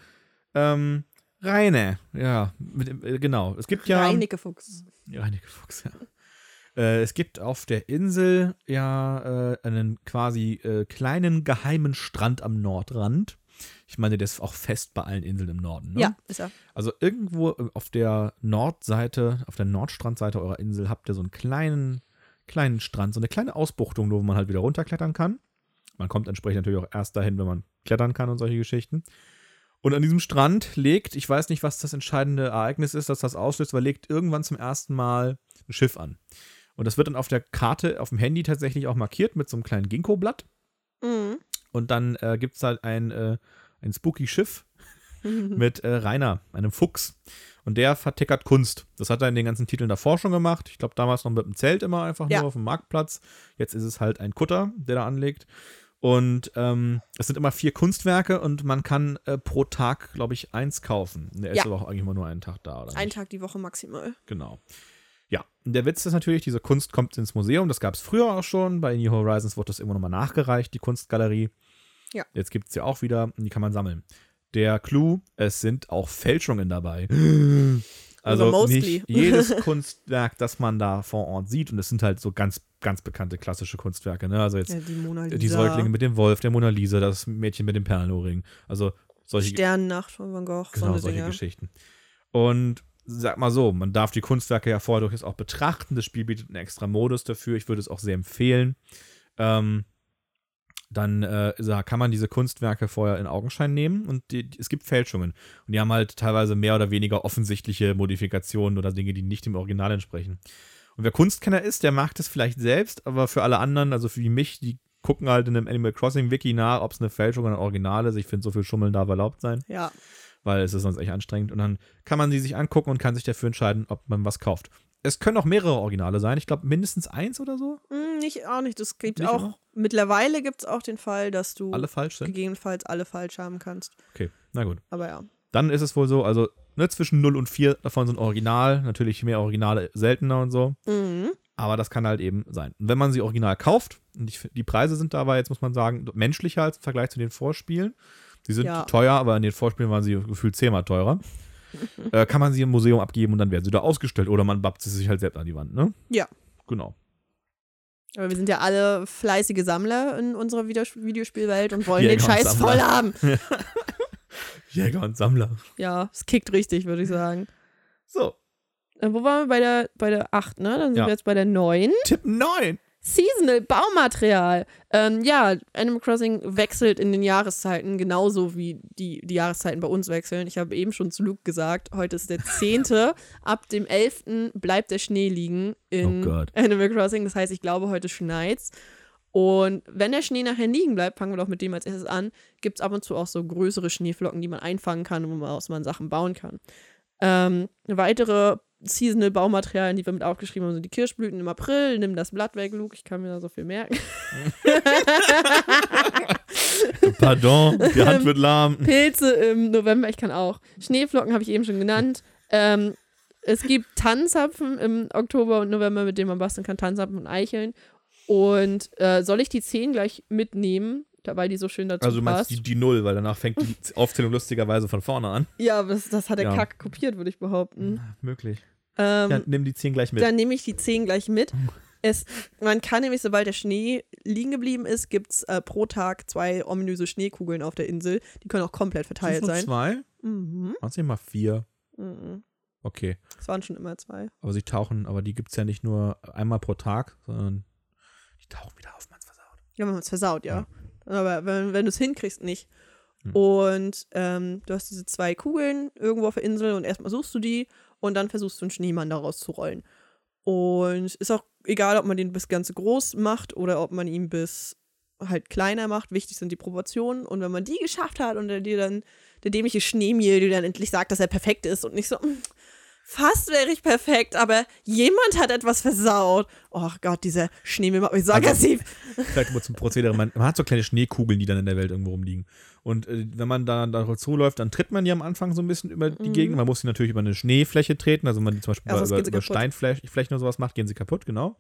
Ähm, Reine. Ja, mit, äh, genau. Es gibt ja. Reinecke Fuchs. Ja, Reinecke Fuchs, ja. Äh, es gibt auf der Insel ja äh, einen quasi äh, kleinen geheimen Strand am Nordrand. Ich meine, der ist auch fest bei allen Inseln im Norden. Ne? Ja, ist er. Also irgendwo auf der Nordseite, auf der Nordstrandseite eurer Insel habt ihr so einen kleinen, kleinen Strand, so eine kleine Ausbuchtung, wo man halt wieder runterklettern kann. Man kommt entsprechend natürlich auch erst dahin, wenn man klettern kann und solche Geschichten. Und an diesem Strand legt, ich weiß nicht, was das entscheidende Ereignis ist, dass das auslöst, aber legt irgendwann zum ersten Mal ein Schiff an. Und das wird dann auf der Karte, auf dem Handy tatsächlich auch markiert mit so einem kleinen Ginkgo-Blatt. Mhm. Und dann äh, gibt es halt ein, äh, ein spooky Schiff mit äh, Rainer, einem Fuchs. Und der vertickert Kunst. Das hat er in den ganzen Titeln davor schon gemacht. Ich glaube, damals noch mit dem Zelt immer einfach Ja. nur auf dem Marktplatz. Jetzt ist es halt ein Kutter, der da anlegt. Und ähm, es sind immer vier Kunstwerke und man kann äh, pro Tag, glaube ich, eins kaufen. Der ist Ja. aber auch eigentlich immer nur einen Tag da, oder? Ein nicht? Tag die Woche maximal. Genau. Ja, der Witz ist natürlich, diese Kunst kommt ins Museum. Das gab es früher auch schon. Bei New Horizons wurde das immer nochmal nachgereicht, die Kunstgalerie. Ja. Jetzt gibt es ja auch wieder und die kann man sammeln. Der Clou, es sind auch Fälschungen dabei. Also Also nicht jedes Kunstwerk, das man da vor Ort sieht. Und es sind halt so ganz, ganz bekannte klassische Kunstwerke. Ne? Also jetzt Ja, die Mona Lisa. die Säuglinge mit dem Wolf, der Mona Lisa, das Mädchen mit dem Perlenohrring. Also solche Sternennacht von Van Gogh. Genau, solche Dinge. Geschichten. Und sag mal so, man darf die Kunstwerke ja vorher durchaus auch betrachten. Das Spiel bietet einen extra Modus dafür. Ich würde es auch sehr empfehlen. Ähm, dann äh, kann man diese Kunstwerke vorher in Augenschein nehmen und die, es gibt Fälschungen. Und die haben halt teilweise mehr oder weniger offensichtliche Modifikationen oder Dinge, die nicht dem Original entsprechen. Und wer Kunstkenner ist, der mag das vielleicht selbst, aber für alle anderen, also für mich, die gucken halt in einem Animal Crossing Wiki nach, ob es eine Fälschung oder ein Original ist. Ich finde, so viel Schummeln darf erlaubt sein Ja. Weil es ist sonst echt anstrengend. Und dann kann man sie sich angucken und kann sich dafür entscheiden, ob man was kauft. Es können auch mehrere Originale sein. Ich glaube, mindestens eins oder so. Hm, nicht, auch nicht. Das gibt Nicht auch. immer? Mittlerweile gibt es auch den Fall, dass du Alle falsch sind. gegebenenfalls alle falsch haben kannst. Okay, na gut. Aber ja. Dann ist es wohl so, also ne, zwischen 0 und 4 davon sind Original. Natürlich mehr Originale seltener und so. Mhm. Aber das kann halt eben sein. Und wenn man sie original kauft, und ich, die Preise sind dabei, jetzt muss man sagen, menschlicher als im Vergleich zu den Vorspielen. Sie sind Ja. teuer, aber in den Vorspielen waren sie gefühlt zehnmal teurer. äh, kann man sie im Museum abgeben und dann werden sie da ausgestellt. Oder man bappt sie sich halt selbst an die Wand, ne? Ja. Genau. Aber wir sind ja alle fleißige Sammler in unserer Videos Videospielwelt und wollen Jäger den Scheiß voll haben. Jäger und Sammler. Ja, es kickt richtig, würde ich sagen. So, Äh, wo waren wir bei der, bei der 8, ne? Dann sind Ja. wir jetzt bei der 9. Tipp 9. Seasonal Baumaterial. Ähm, ja, Animal Crossing wechselt in den Jahreszeiten, genauso wie die, die Jahreszeiten bei uns wechseln. Ich habe eben schon zu Luke gesagt, heute ist der 10. Ab dem 11. bleibt der Schnee liegen in Oh. Animal Crossing. Das heißt, ich glaube, heute schneit's. Und wenn der Schnee nachher liegen bleibt, fangen wir doch mit dem als erstes an, gibt es ab und zu auch so größere Schneeflocken, die man einfangen kann und woraus man Sachen bauen kann. Ähm, weitere Seasonal Baumaterialien, die wir mit aufgeschrieben haben, sind die Kirschblüten im April. Nimm das Blatt weg, Luke, ich kann mir da so viel merken. Pardon, die Hand wird lahm. Pilze im November, ich kann auch. Schneeflocken habe ich eben schon genannt. Ähm, es gibt Tannenzapfen im Oktober und November, mit denen man basteln kann, Tannenzapfen und Eicheln. Und äh, soll ich die 10 gleich mitnehmen, weil die so schön dazu Also du meinst die, die Null, weil danach fängt die Aufzählung lustigerweise von vorne an. ja, aber das, das hat der Ja. Kack kopiert, würde ich behaupten. Möglich. Ähm, Ja, nimm die 10 gleich mit. Dann nehme ich die 10 gleich mit. Es, man kann nämlich, sobald der Schnee liegen geblieben ist, gibt es äh, pro Tag zwei ominöse Schneekugeln auf der Insel. Die können auch komplett verteilt sein. zwei? Mhm. Waren es nicht mal vier? Mhm. Okay. Es waren schon immer zwei. Aber sie tauchen, aber die gibt es ja nicht nur einmal pro Tag, sondern die tauchen wieder auf, man es versaut. Ja, wenn man es versaut, ja. Aber wenn, wenn du es hinkriegst, nicht. Hm. Und ähm, du hast diese zwei Kugeln irgendwo auf der Insel und erstmal suchst du die und dann versuchst du einen Schneemann daraus zu rollen. Und ist auch egal, ob man den bis ganz groß macht oder ob man ihn bis halt kleiner macht. Wichtig sind die Proportionen. Und wenn man die geschafft hat und der dir dann, der dämliche Schneemiel dir dann endlich sagt, dass er perfekt ist und nicht so, "Mm, fast wäre ich perfekt, aber jemand hat etwas versaut. Oh Gott, dieser Schneemiel macht mich so Also- aggressiv. Vielleicht mal zum Prozedere. Man, man hat so kleine Schneekugeln, die dann in der Welt irgendwo rumliegen. Und äh, wenn man da darauf zuläuft, dann tritt man die am Anfang so ein bisschen über die Mhm. Gegend. Man muss sie natürlich über eine Schneefläche treten. Also wenn man die zum Beispiel Ja, über, über, über. Steinflächen oder sowas macht, gehen sie kaputt, genau.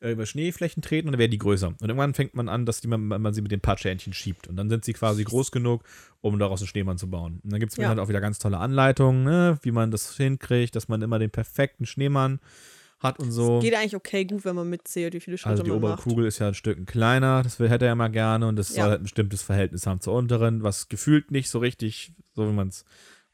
Äh, über Schneeflächen treten und dann werden die größer. Und irgendwann fängt man an, dass die, man, man sie mit den Patschhähnchen schiebt. Und dann sind sie quasi groß genug, um daraus einen Schneemann zu bauen. Und dann gibt es Ja. halt auch wieder ganz tolle Anleitungen, ne, wie man das hinkriegt, dass man immer den perfekten Schneemann hat und so. Geht eigentlich okay gut, wenn man mitzählt, wie viele Schritte Also die man obere macht. Kugel ist ja ein Stück kleiner, das hätte er ja mal gerne und das Ja. soll halt ein bestimmtes Verhältnis haben zur unteren, was gefühlt nicht so richtig, so wie man es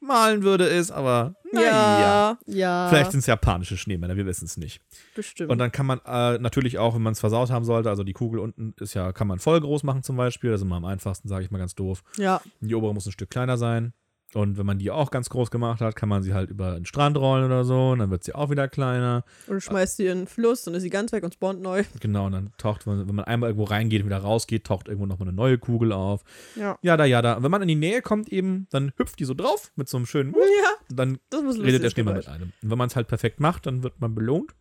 malen würde, ist, aber naja. Ja, ja. Vielleicht sind es japanische Schneemänner, wir wissen es nicht. bestimmt. Und dann kann man äh, natürlich auch, wenn man es versaut haben sollte, also die Kugel unten ist ja, kann man voll groß machen zum Beispiel, das ist immer am einfachsten, sage ich mal ganz doof. ja, Die obere muss ein Stück kleiner sein. Und wenn man die auch ganz groß gemacht hat, kann man sie halt über den Strand rollen oder so. Und dann wird sie auch wieder kleiner. und du schmeißt sie in den Fluss und ist sie ganz weg und spawnt neu. Genau, und dann taucht, man, wenn man einmal irgendwo reingeht und wieder rausgeht, taucht irgendwo nochmal eine neue Kugel auf. Ja. Ja, da, ja, da. Und wenn man in die Nähe kommt eben, dann hüpft die so drauf mit so einem schönen Ja, und dann das muss lustig redet der Schneemann mit einem. Und wenn man es halt perfekt macht, dann wird man belohnt.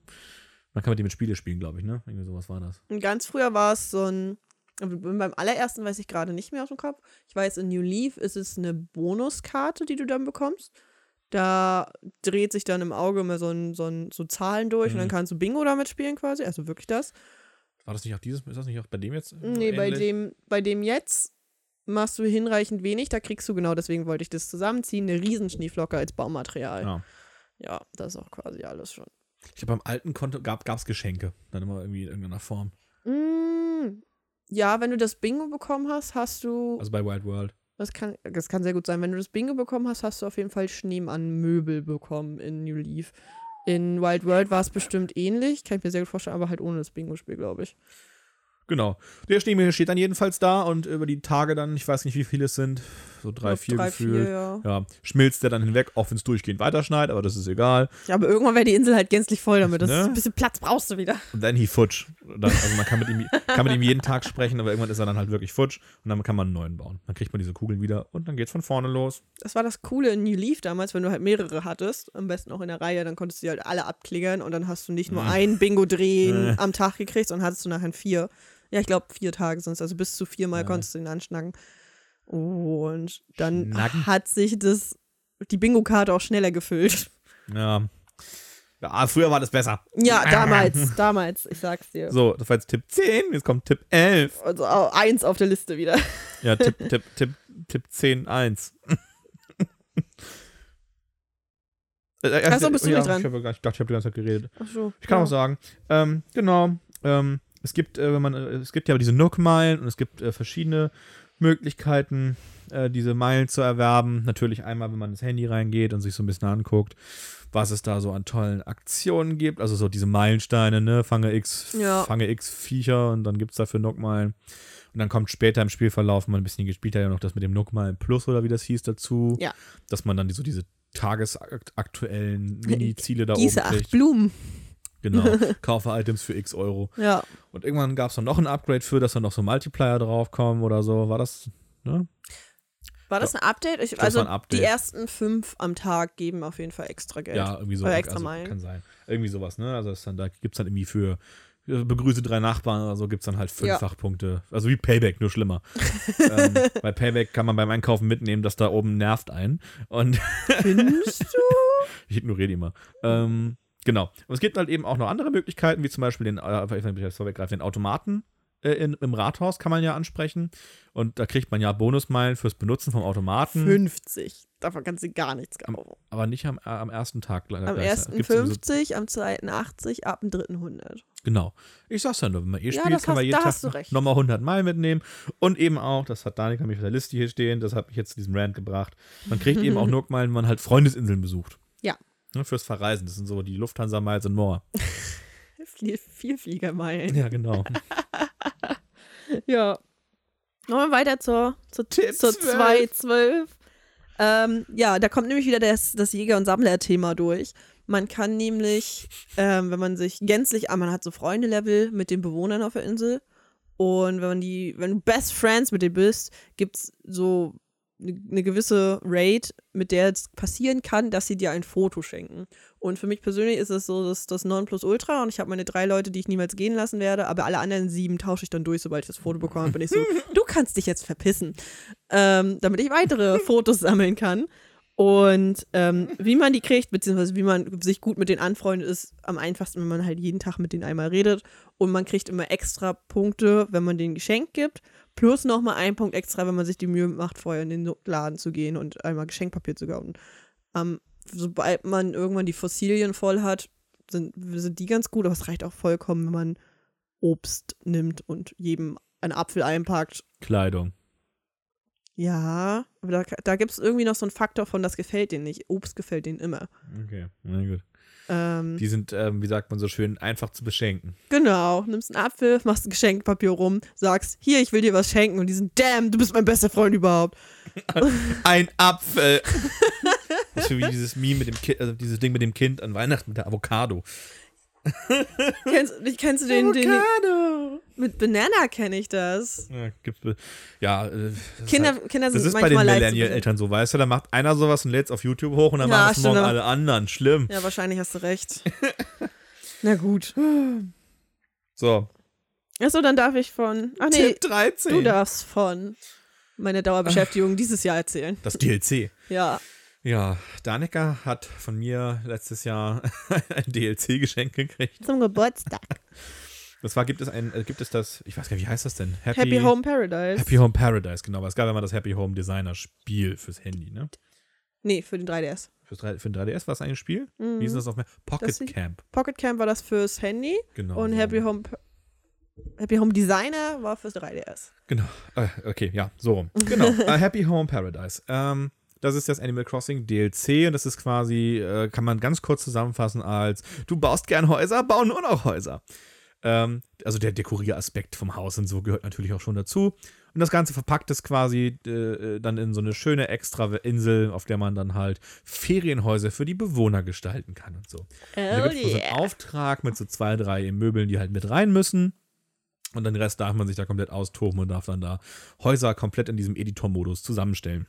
Man kann mit dem mit Spiele spielen, glaube ich, ne? Irgendwie sowas war das. Und ganz früher war es so ein. Beim allerersten weiß ich gerade nicht mehr aus dem Kopf. Ich weiß, in New Leaf ist es eine Bonuskarte, die du dann bekommst. Da dreht sich dann im Auge immer so, ein, so, ein, so Zahlen durch und dann Mhm. kannst du Bingo damit spielen quasi. Also wirklich das. War das nicht auch dieses, ist das nicht auch bei dem jetzt? so Nee, bei dem, bei dem jetzt machst du hinreichend wenig. Da kriegst du genau, deswegen wollte ich das zusammenziehen, eine Riesenschneeflocke als Baumaterial. Ja. Ja. das ist auch quasi alles schon. Ich glaube, beim alten Konto gab es Geschenke. Dann immer irgendwie in irgendeiner Form. Mm, ja, wenn du das Bingo bekommen hast, hast du. Also bei Wild World. Das kann, das kann sehr gut sein. Wenn du das Bingo bekommen hast, hast du auf jeden Fall Schneemann-Möbel bekommen in New Leaf. In Wild World war es bestimmt ähnlich, kann ich mir sehr gut vorstellen, aber halt ohne das Bingo-Spiel, glaube ich. Genau. Der Schneemännchen steht dann jedenfalls da und über die Tage dann, ich weiß nicht, wie viele es sind, so drei, vier drei, gefühlt. vier, ja. Ja, schmilzt der dann hinweg, auch wenn es durchgehend weiterschneit, aber das ist egal. ja, aber irgendwann wäre die Insel halt gänzlich voll damit. Das Ne? ist ein bisschen Platz brauchst du wieder. Und dann he futsch. Dann, also man kann mit, ihm, kann mit ihm jeden Tag sprechen, aber irgendwann ist er dann halt wirklich futsch und dann kann man einen neuen bauen. Dann kriegt man diese Kugeln wieder und dann geht's von vorne los. Das war das Coole in New Leaf damals, wenn du halt mehrere hattest, am besten auch in der Reihe, dann konntest du die halt alle abklickern und dann hast du nicht nur ein Bingo-Drehen Äh. am Tag gekriegt, sondern hattest du nachher vier. Ja, ich glaube vier Tage sonst, also bis zu viermal Ja. konntest du ihn anschnacken. Und dann Schnacken? hat sich das, die Bingo-Karte auch schneller gefüllt. Ja. Ja, früher war das besser. Ja, damals, damals, ich sag's dir. So, das war jetzt Tipp 10, jetzt kommt Tipp 11. Also au- eins auf der Liste wieder. Ja, Tipp, Tipp, Tipp, Tipp 10, 1. Äh, Ach so, bist du ja, nicht dran? Ich habe gar nicht gedacht, ich habe die ganze Zeit geredet. Ach so, Ich kann ja. auch sagen, ähm, genau, ähm, es gibt, äh, wenn man, äh, es gibt ja diese Nook-Meilen und es gibt äh, verschiedene Möglichkeiten, äh, diese Meilen zu erwerben. Natürlich einmal, wenn man ins Handy reingeht und sich so ein bisschen anguckt, was es da so an tollen Aktionen gibt. Also so diese Meilensteine, ne, fange X, Ja. fange X Viecher und dann gibt es dafür Nook-Meilen. Und dann kommt später im Spielverlauf, wenn man ein bisschen gespielt hat, ja noch das mit dem Nook-Meilen Plus oder wie das hieß dazu. Ja. Dass man dann so diese tagesaktuellen Mini-Ziele da Gieße oben acht kriegt. Blumen. Genau. Kaufe Items für x Euro. Ja. Und irgendwann gab es dann noch ein Upgrade für, dass dann noch so Multiplier draufkommen oder so. War das, ne? War das ein Update? Ich, glaub, also ein Update. die ersten fünf am Tag geben auf jeden Fall extra Geld. Ja, irgendwie so. Oder extra also, Meilen. Kann sein. Irgendwie sowas, ne? Also dann, da gibt es dann irgendwie für äh, begrüße drei Nachbarn oder so, gibt es dann halt Ja. Fünffachpunkte. Also wie Payback, nur schlimmer. ähm, bei Payback kann man beim Einkaufen mitnehmen, dass da oben nervt einen. Und Findest du? ich ignoriere die immer. Ähm, genau. Und es gibt halt eben auch noch andere Möglichkeiten, wie zum Beispiel den, äh, den Automaten äh, in, im Rathaus kann man ja ansprechen. Und da kriegt man ja Bonusmeilen fürs Benutzen vom Automaten. 50. Davon kannst du gar nichts kaufen. Aber nicht am, äh, am ersten Tag. gleich- Am ersten Gibt's sowieso- 50, am zweiten 80, ab dem dritten 100. Genau. Ich sag's ja nur, wenn man eh Ja, spielt, kann man jeden Tag nochmal 100 Meilen mitnehmen. Und eben auch, das hat Daniel nämlich auf der Liste hier stehen, das hat mich jetzt zu diesem Rant gebracht. Man kriegt eben auch Nook-Meilen, wenn man halt Freundesinseln besucht. Ja. Ne, fürs Verreisen. Das sind so die Lufthansa-Miles und more. Viel, viel Fliegermeilen. Ja, genau. Ja. Nochmal weiter zur, zur, Tipp zur 12. 2.12. Ähm, ja, da kommt nämlich wieder das, das Jäger- und Sammler-Thema durch. Man kann nämlich, ähm, wenn man sich gänzlich, ah, man hat so Freunde-Level mit den Bewohnern auf der Insel. Und wenn man die, wenn du Best Friends mit denen bist, gibt es so eine ne gewisse Rate, mit der es passieren kann, dass sie dir ein Foto schenken. Und für mich persönlich ist es so das, das Nonplusultra und ich habe meine drei Leute, die ich niemals gehen lassen werde, aber alle anderen sieben tausche ich dann durch, sobald ich das Foto bekomme. Bin ich so, du kannst dich jetzt verpissen, ähm, damit ich weitere Fotos sammeln kann. Und ähm, wie man die kriegt, beziehungsweise wie man sich gut mit denen anfreundet, ist am einfachsten, wenn man halt jeden Tag mit denen einmal redet. Und man kriegt immer extra Punkte, wenn man denen Geschenk gibt. Plus nochmal ein Punkt extra, wenn man sich die Mühe macht, vorher in den Laden zu gehen und einmal Geschenkpapier zu kaufen. Ähm, sobald man irgendwann die Fossilien voll hat, sind, sind die ganz gut, aber es reicht auch vollkommen, wenn man Obst nimmt und jedem einen Apfel einpackt. Kleidung. Ja, aber da, da gibt es irgendwie noch so einen Faktor von, das gefällt denen nicht. Obst gefällt denen immer. Okay, na gut. Ähm, Die sind, ähm, wie sagt man so schön, einfach zu beschenken. genau, nimmst einen Apfel, machst ein Geschenkpapier rum, sagst, hier, ich will dir was schenken und die sind, damn, du bist mein bester Freund überhaupt. Ein Apfel. das ist so wie dieses Meme mit dem Kind, also dieses Ding mit dem Kind an Weihnachten mit der Avocado. kennst, kennst du den, den, Avocado. Mit Banana kenne ich das. Ja, gibt's, be- ja äh, Kinder, halt, Kinder sind das ist bei den Millennial-Eltern so, weißt du, da macht einer sowas und lädt es auf YouTube hoch und dann Ja, machen es morgen aber- alle anderen. Schlimm. Ja, wahrscheinlich hast du recht. Na gut. So, Achso, dann darf ich von. Ach nee, Tipp 13. du darfst von meiner Dauerbeschäftigung dieses Jahr erzählen. Das DLC. Ja. Ja, Danica hat von mir letztes Jahr ein DLC-Geschenk gekriegt. Zum Geburtstag. Das war, gibt es ein, äh, gibt es das, ich weiß gar nicht, wie heißt das denn? Happy, Home Paradise. Happy Home Paradise, genau. Es gab immer das Happy Home Designer Spiel fürs Handy, ne? Nee, für den 3DS. Fürs 3, für den 3DS war es ein Spiel? Mhm. Wie ist das auf mehr? Pocket Das Camp, Pocket Camp war das fürs Handy genau. und. Happy Home Happy Home Designer war fürs 3DS. Genau. Äh, okay, ja, so rum. Genau. äh, Happy Home Paradise. Ähm, das ist das Animal Crossing DLC und das ist quasi, äh, kann man ganz kurz zusammenfassen als, du baust gern Häuser, bau nur noch Häuser. Ähm, also der Dekorieaspekt vom Haus und so gehört natürlich auch schon dazu. Und das Ganze verpackt ist quasi äh, dann in so eine schöne extra Insel, auf der man dann halt Ferienhäuser für die Bewohner gestalten kann und so. Und da Oh gibt es so einen Auftrag mit so zwei, drei Möbeln, die halt mit rein müssen. Und dann den Rest darf man sich da komplett austoben und darf dann da Häuser komplett in diesem Editor-Modus zusammenstellen.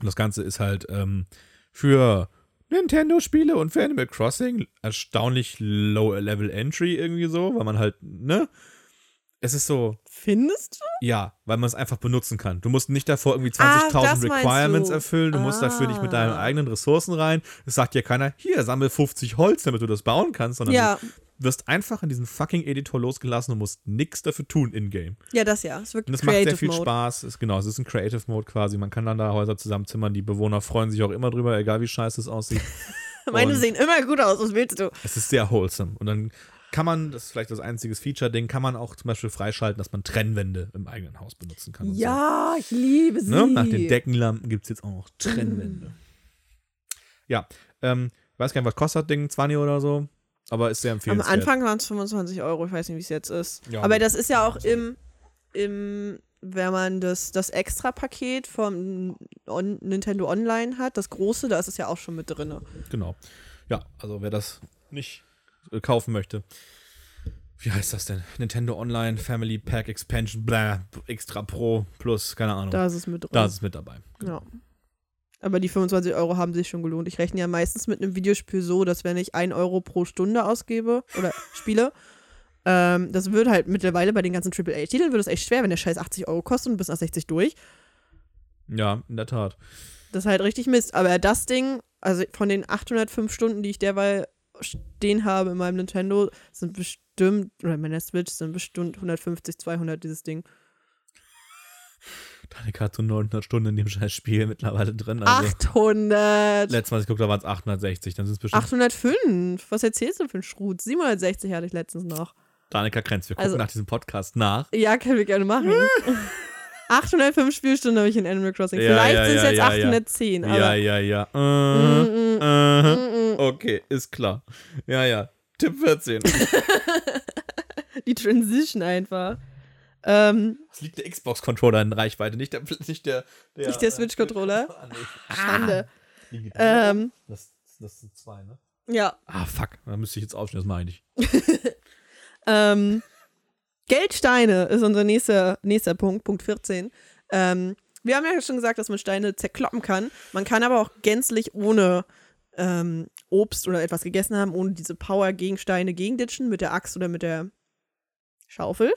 Und das Ganze ist halt ähm, für Nintendo-Spiele und für Animal Crossing erstaunlich low-level Entry irgendwie so, weil man halt, ne? Es ist so, Findest du? ja, weil man es einfach benutzen kann. Du musst nicht davor irgendwie Ah, 20.000 das meinst Requirements du. erfüllen. Du musst dafür nicht mit deinen Ah. eigenen Ressourcen rein. Es sagt dir keiner, hier, sammel 50 Holz, damit du das bauen kannst, sondern Ja, wirst einfach in diesen fucking Editor losgelassen und musst nichts dafür tun in-game. ja, das ja. Es ist Und das macht sehr viel Mode. Spaß. Es, genau, es ist ein Creative Mode quasi. Man kann dann da Häuser zusammenzimmern. Die Bewohner freuen sich auch immer drüber, egal wie scheiße es aussieht. Meine Und- sehen immer gut aus, was willst du? es ist sehr wholesome. Und dann kann man, das ist vielleicht das einzige Feature-Ding, kann man auch zum Beispiel freischalten, dass man Trennwände im eigenen Haus benutzen kann. und so. Ja, ich liebe sie. Ne? Nach den Deckenlampen gibt es jetzt auch noch Trennwände. Ja, ähm, weiß gar nicht, was kostet das Ding? 20 oder so? Aber ist sehr Am empfehlenswert. Anfang waren es 25 Euro, ich weiß nicht, wie es jetzt ist. Ja, Aber das ist ja auch im, im wenn man das, das Extra-Paket vom On Nintendo Online hat, das große, da ist es ja auch schon mit drin. Genau. Ja, also wer das nicht äh, kaufen möchte. Wie heißt das denn? Nintendo Online Family Pack Expansion, blah, Extra Pro Plus, keine Ahnung. Da, Da ist es mit drin. ist es mit dabei. Ja. Aber die 25 Euro haben sich schon gelohnt. Ich rechne ja meistens mit einem Videospiel so, dass wenn ich 1 Euro pro Stunde ausgebe oder spiele, ähm, das wird halt mittlerweile bei den ganzen AAA-Titeln wird es echt schwer, wenn der Scheiß 80 Euro kostet und bis nach 60 durch. Ja, in der Tat. Das ist halt richtig Mist. Aber das Ding, also von den 805 Stunden, die ich derweil stehen habe in meinem Nintendo, sind bestimmt, oder in meiner Switch sind bestimmt 150, 200 dieses Ding. Danica hat so 900 Stunden in dem scheiß Spiel mittlerweile drin. Also 800! letztes Mal, ich gucke, da waren es 860. Dann sind es bestimmt 805! Was erzählst du für einen Schrut? 760 hatte ich letztens noch. Danica Krenz. Wir gucken Also- nach diesem Podcast nach. Ja, können wir gerne machen. 805 Spielstunden habe ich in Animal Crossing. Ja, Vielleicht ja, sind es ja, jetzt ja, ja. 810, aber. Ja, ja, ja. Äh, Mm, mm, äh. mm, mm. Okay, ist klar. Ja, ja. Tipp 14. Die Transition einfach. Ähm, Es liegt der Xbox-Controller in Reichweite, nicht der, nicht der, der, Nicht der Switch-Controller? Ah, nee. Schande. Ähm, das, das sind zwei, ne? ja. Ah, fuck. Da müsste ich jetzt aufstehen, das meine ich. Ähm, Geldsteine ist unser nächster, nächster Punkt, Punkt 14. Ähm, wir haben ja schon gesagt, dass man Steine zerkloppen kann. Man kann aber auch gänzlich ohne ähm, Obst oder etwas gegessen haben, ohne diese Power-Gegensteine gegenditschen, mit der Axt oder mit der Schaufel.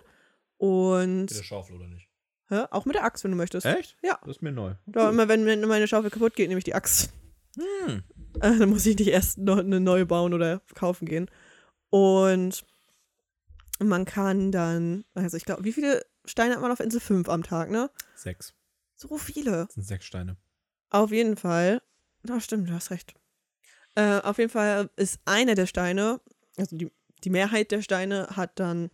Und Schaufel oder nicht? hä, auch mit der Axt, wenn du möchtest. Echt? Ja. Das ist mir neu. Da immer, wenn meine Schaufel kaputt geht, nehme ich die Axt. Hm. Äh, dann muss ich nicht erst noch eine neue bauen oder kaufen gehen. Und man kann dann, also ich glaube, wie viele Steine hat man auf Insel 5 am Tag, ne? Sechs. So viele. Das sind sechs Steine. Auf jeden Fall. Ja, stimmt, du hast recht. Äh, auf jeden Fall ist einer der Steine also die, die Mehrheit der Steine hat dann,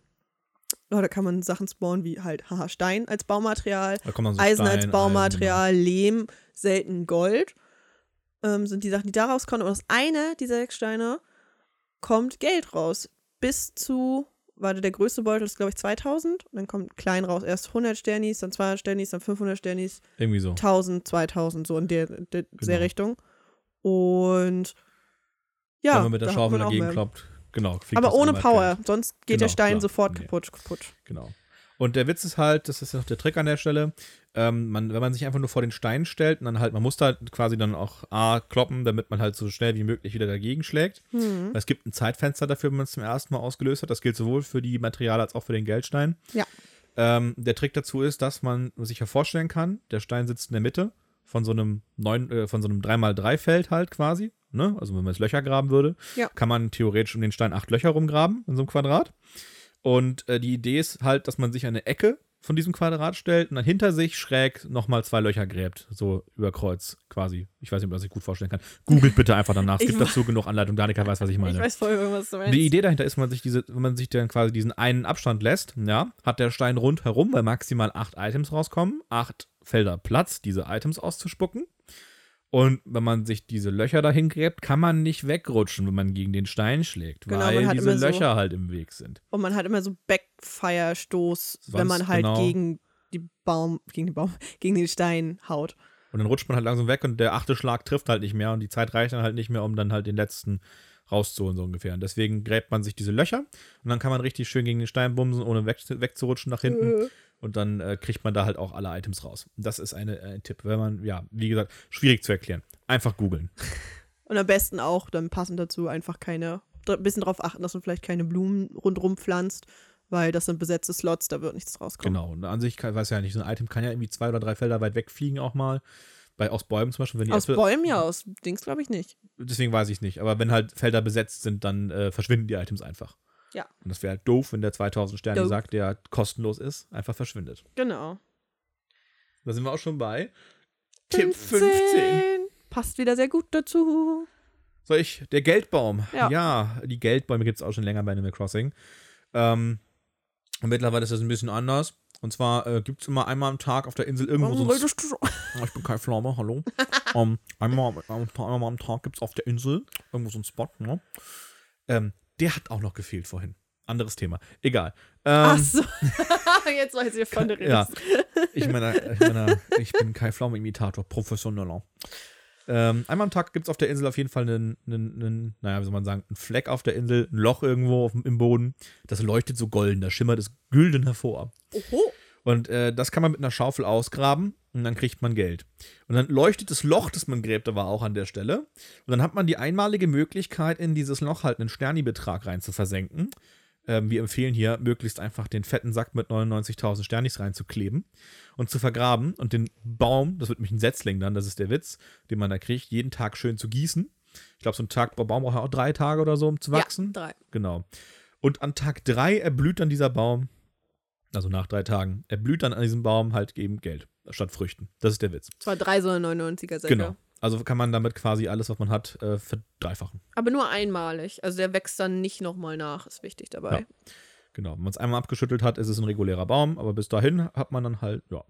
oh, da kann man Sachen spawnen wie halt, haha, Stein als Baumaterial, so Eisen Stein, als Baumaterial, Lehm, selten Gold. Ähm, sind die Sachen, die daraus kommen. Und aus einer dieser sechs Steine kommt Geld raus. Bis zu, warte, der größte Beutel ist, glaube ich, 2000. Und dann kommt klein raus. Erst 100 Sternis, dann 200 Sternis, dann 500 Sternis, Eisen. Irgendwie so. 1000, 2000, so in der, der, der Genau. Richtung. Und ja, Wenn man mit der Schaufel dagegen kloppt. Genau. Aber ohne Power, Geld. sonst geht der Genau, Stein klar. sofort Nee. kaputt, kaputt. Genau. Und der Witz ist halt, das ist ja noch der Trick an der Stelle, ähm, man, wenn man sich einfach nur vor den Stein stellt und dann halt, man muss da quasi dann auch A kloppen, damit man halt so schnell wie möglich wieder dagegen schlägt. Hm. Es gibt ein Zeitfenster dafür, wenn man es zum ersten Mal ausgelöst hat. Das gilt sowohl für die Materialien als auch für den Geldstein. Ja. Ähm, der Trick dazu ist, dass man sich ja vorstellen kann, der Stein sitzt in der Mitte von so einem neun, äh, von so einem 3x3-Feld halt quasi. Ne? Also wenn man jetzt Löcher graben würde, Ja. kann man theoretisch um den Stein acht Löcher rumgraben in so einem Quadrat. Und äh, die Idee ist halt, dass man sich eine Ecke von diesem Quadrat stellt und dann hinter sich schräg nochmal zwei Löcher gräbt. So über Kreuz quasi. Ich weiß nicht, ob man das sich gut vorstellen kann. Googelt bitte einfach danach. Es gibt dazu genug Anleitung. Danica weiß, was ich meine. Ich weiß voll, was du meinst. Die Idee dahinter ist, wenn man sich diese, wenn man sich dann quasi diesen einen Abstand lässt, ja, hat der Stein rundherum, weil maximal acht Items rauskommen, acht Felder Platz, diese Items auszuspucken. Und wenn man sich diese Löcher dahin gräbt, kann man nicht wegrutschen, wenn man gegen den Stein schlägt, Genau, weil diese immer so- Löcher halt im Weg sind. Und man hat immer so Backfire-Stoß, wenn man halt genau. gegen die Baum, gegen den Baum, gegen den Stein haut. Und dann rutscht man halt langsam weg und der achte Schlag trifft halt nicht mehr und die Zeit reicht dann halt nicht mehr, um dann halt den letzten rauszuholen, so ungefähr. Und deswegen gräbt man sich diese Löcher und dann kann man richtig schön gegen den Stein bumsen, ohne weg, wegzurutschen nach hinten. Und dann äh, kriegt man da halt auch alle Items raus. Das ist eine, äh, ein Tipp, wenn man, ja, wie gesagt, schwierig zu erklären. Einfach googeln. Und am besten auch dann passend dazu einfach keine, ein bisschen darauf achten, dass man vielleicht keine Blumen rundrum pflanzt, weil das sind besetzte Slots, da wird nichts rauskommen. Genau. Und an sich kann, weiß ja nicht, so ein Item kann ja irgendwie zwei oder drei Felder weit wegfliegen auch mal. Bei, aus Bäumen zum Beispiel, wenn die Aus Äpfel- Bäumen ja, aus Dings glaube ich nicht. Deswegen weiß ich nicht. Aber wenn halt Felder besetzt sind, dann äh, verschwinden die Items einfach. Ja. Und das wäre halt doof, wenn der 2000 Sterne Doof. sagt, der kostenlos ist, einfach verschwindet. Genau. Da sind wir auch schon bei. Tipp 15. Passt wieder sehr gut dazu. Soll ich? Der Geldbaum. Ja. die Geldbäume gibt es auch schon länger bei Animal Crossing. Ähm, und mittlerweile ist das ein bisschen anders. Und zwar äh, gibt es immer einmal am Tag auf der Insel irgendwo so ein redest du so? Ja, Ich bin Kai Pflaume, hallo. ähm, einmal, einmal, einmal am Tag gibt es auf der Insel irgendwo so einen Spot, ne? Ähm, der hat auch noch gefehlt vorhin. Anderes Thema. Egal. Ach Ähm, so. Jetzt weiß ich, von der ja, redest. ich meine, ich, meine, ich bin Kai Pflaume-Imitator, professioneller. Ähm, einmal am Tag gibt es auf der Insel auf jeden Fall einen, einen, einen, naja, wie soll man sagen, einen Fleck auf der Insel, ein Loch irgendwo auf, im Boden. Das leuchtet so golden, da schimmert es gülden hervor. Oho. Und äh, das kann man mit einer Schaufel ausgraben und dann kriegt man Geld. Und dann leuchtet das Loch, das man gräbt, aber auch an der Stelle. Und dann hat man die einmalige Möglichkeit, in dieses Loch halt einen Sterni-Betrag rein zu versenken. Ähm, wir empfehlen hier, möglichst einfach den fetten Sack mit 99.000 Sternis reinzukleben und zu vergraben und den Baum, das wird nämlich ein Setzling dann, das ist der Witz, den man da kriegt, jeden Tag schön zu gießen. Ich glaube, so ein Tag, Baum braucht ja auch drei Tage oder so, um zu wachsen. Ja, drei. Genau. Und an Tag drei erblüht dann dieser Baum, also nach drei Tagen, erblüht dann an diesem Baum halt eben Geld statt Früchten. Das ist der Witz. Zwar drei so 99er Säcke. Genau. Also kann man damit quasi alles, was man hat, äh, verdreifachen. Aber nur einmalig. Also der wächst dann nicht nochmal nach, ist wichtig dabei. Ja. Genau. Wenn man es einmal abgeschüttelt hat, ist es ein regulärer Baum, aber bis dahin hat man dann halt, ja.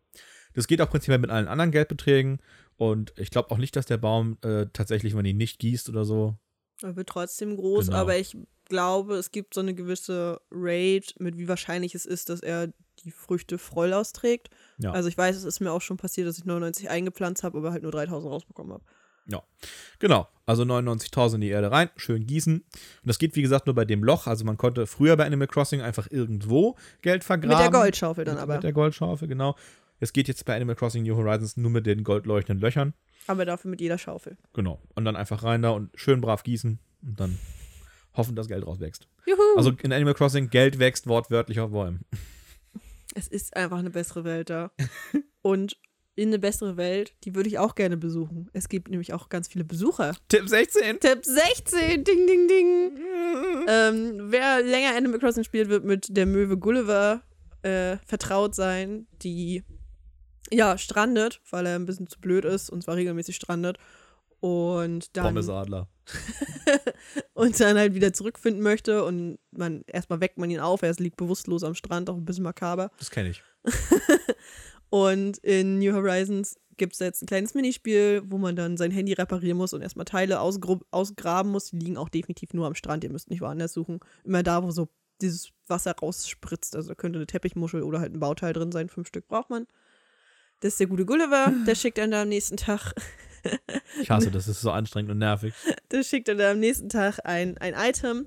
Das geht auch prinzipiell mit allen anderen Geldbeträgen und ich glaube auch nicht, dass der Baum äh, tatsächlich, wenn man ihn nicht gießt oder so, Er wird trotzdem groß, Genau. aber ich glaube, es gibt so eine gewisse Rate, mit wie wahrscheinlich es ist, dass er die Früchte voll austrägt. Ja. Also ich weiß, es ist mir auch schon passiert, dass ich 99 eingepflanzt habe, aber halt nur 3000 rausbekommen habe. Genau, also 99.000 in die Erde rein, schön gießen. Und das geht, wie gesagt, nur bei dem Loch. Also man konnte früher bei Animal Crossing einfach irgendwo Geld vergraben. Mit der Goldschaufel dann mit, aber. Mit der Goldschaufel, genau. Es geht jetzt bei Animal Crossing New Horizons nur mit den goldleuchtenden Löchern. aber dafür mit jeder Schaufel. Genau. Und dann einfach rein da und schön brav gießen und dann hoffen, dass Geld rauswächst. Juhu! Also in Animal Crossing, Geld wächst wortwörtlich auf Bäumen. Es ist einfach eine bessere Welt da. Und in eine bessere Welt, die würde ich auch gerne besuchen. Es gibt nämlich auch ganz viele Besucher. Tipp 16. Tipp 16, ding, ding, ding. ähm, wer länger Animal Crossing spielt, wird mit der Möwe Gulliver äh, vertraut sein, die ja strandet, weil er ein bisschen zu blöd ist und zwar regelmäßig strandet. Und dann. Pommesadler. und dann halt wieder zurückfinden möchte und man erstmal weckt man ihn auf, er liegt bewusstlos am Strand, auch ein bisschen makaber. Das kenne ich. Und in New Horizons gibt es jetzt ein kleines Minispiel, wo man dann sein Handy reparieren muss und erstmal Teile ausgraben muss. Die liegen auch definitiv nur am Strand. Ihr müsst nicht woanders suchen. Immer da, wo so dieses Wasser rausspritzt. Also da könnte eine Teppichmuschel oder halt ein Bauteil drin sein. Fünf Stück braucht man. Das ist der gute Gulliver. Der schickt dann da am nächsten Tag, Ich hasse, das ist so anstrengend und nervig. der schickt dann da am nächsten Tag ein, ein Item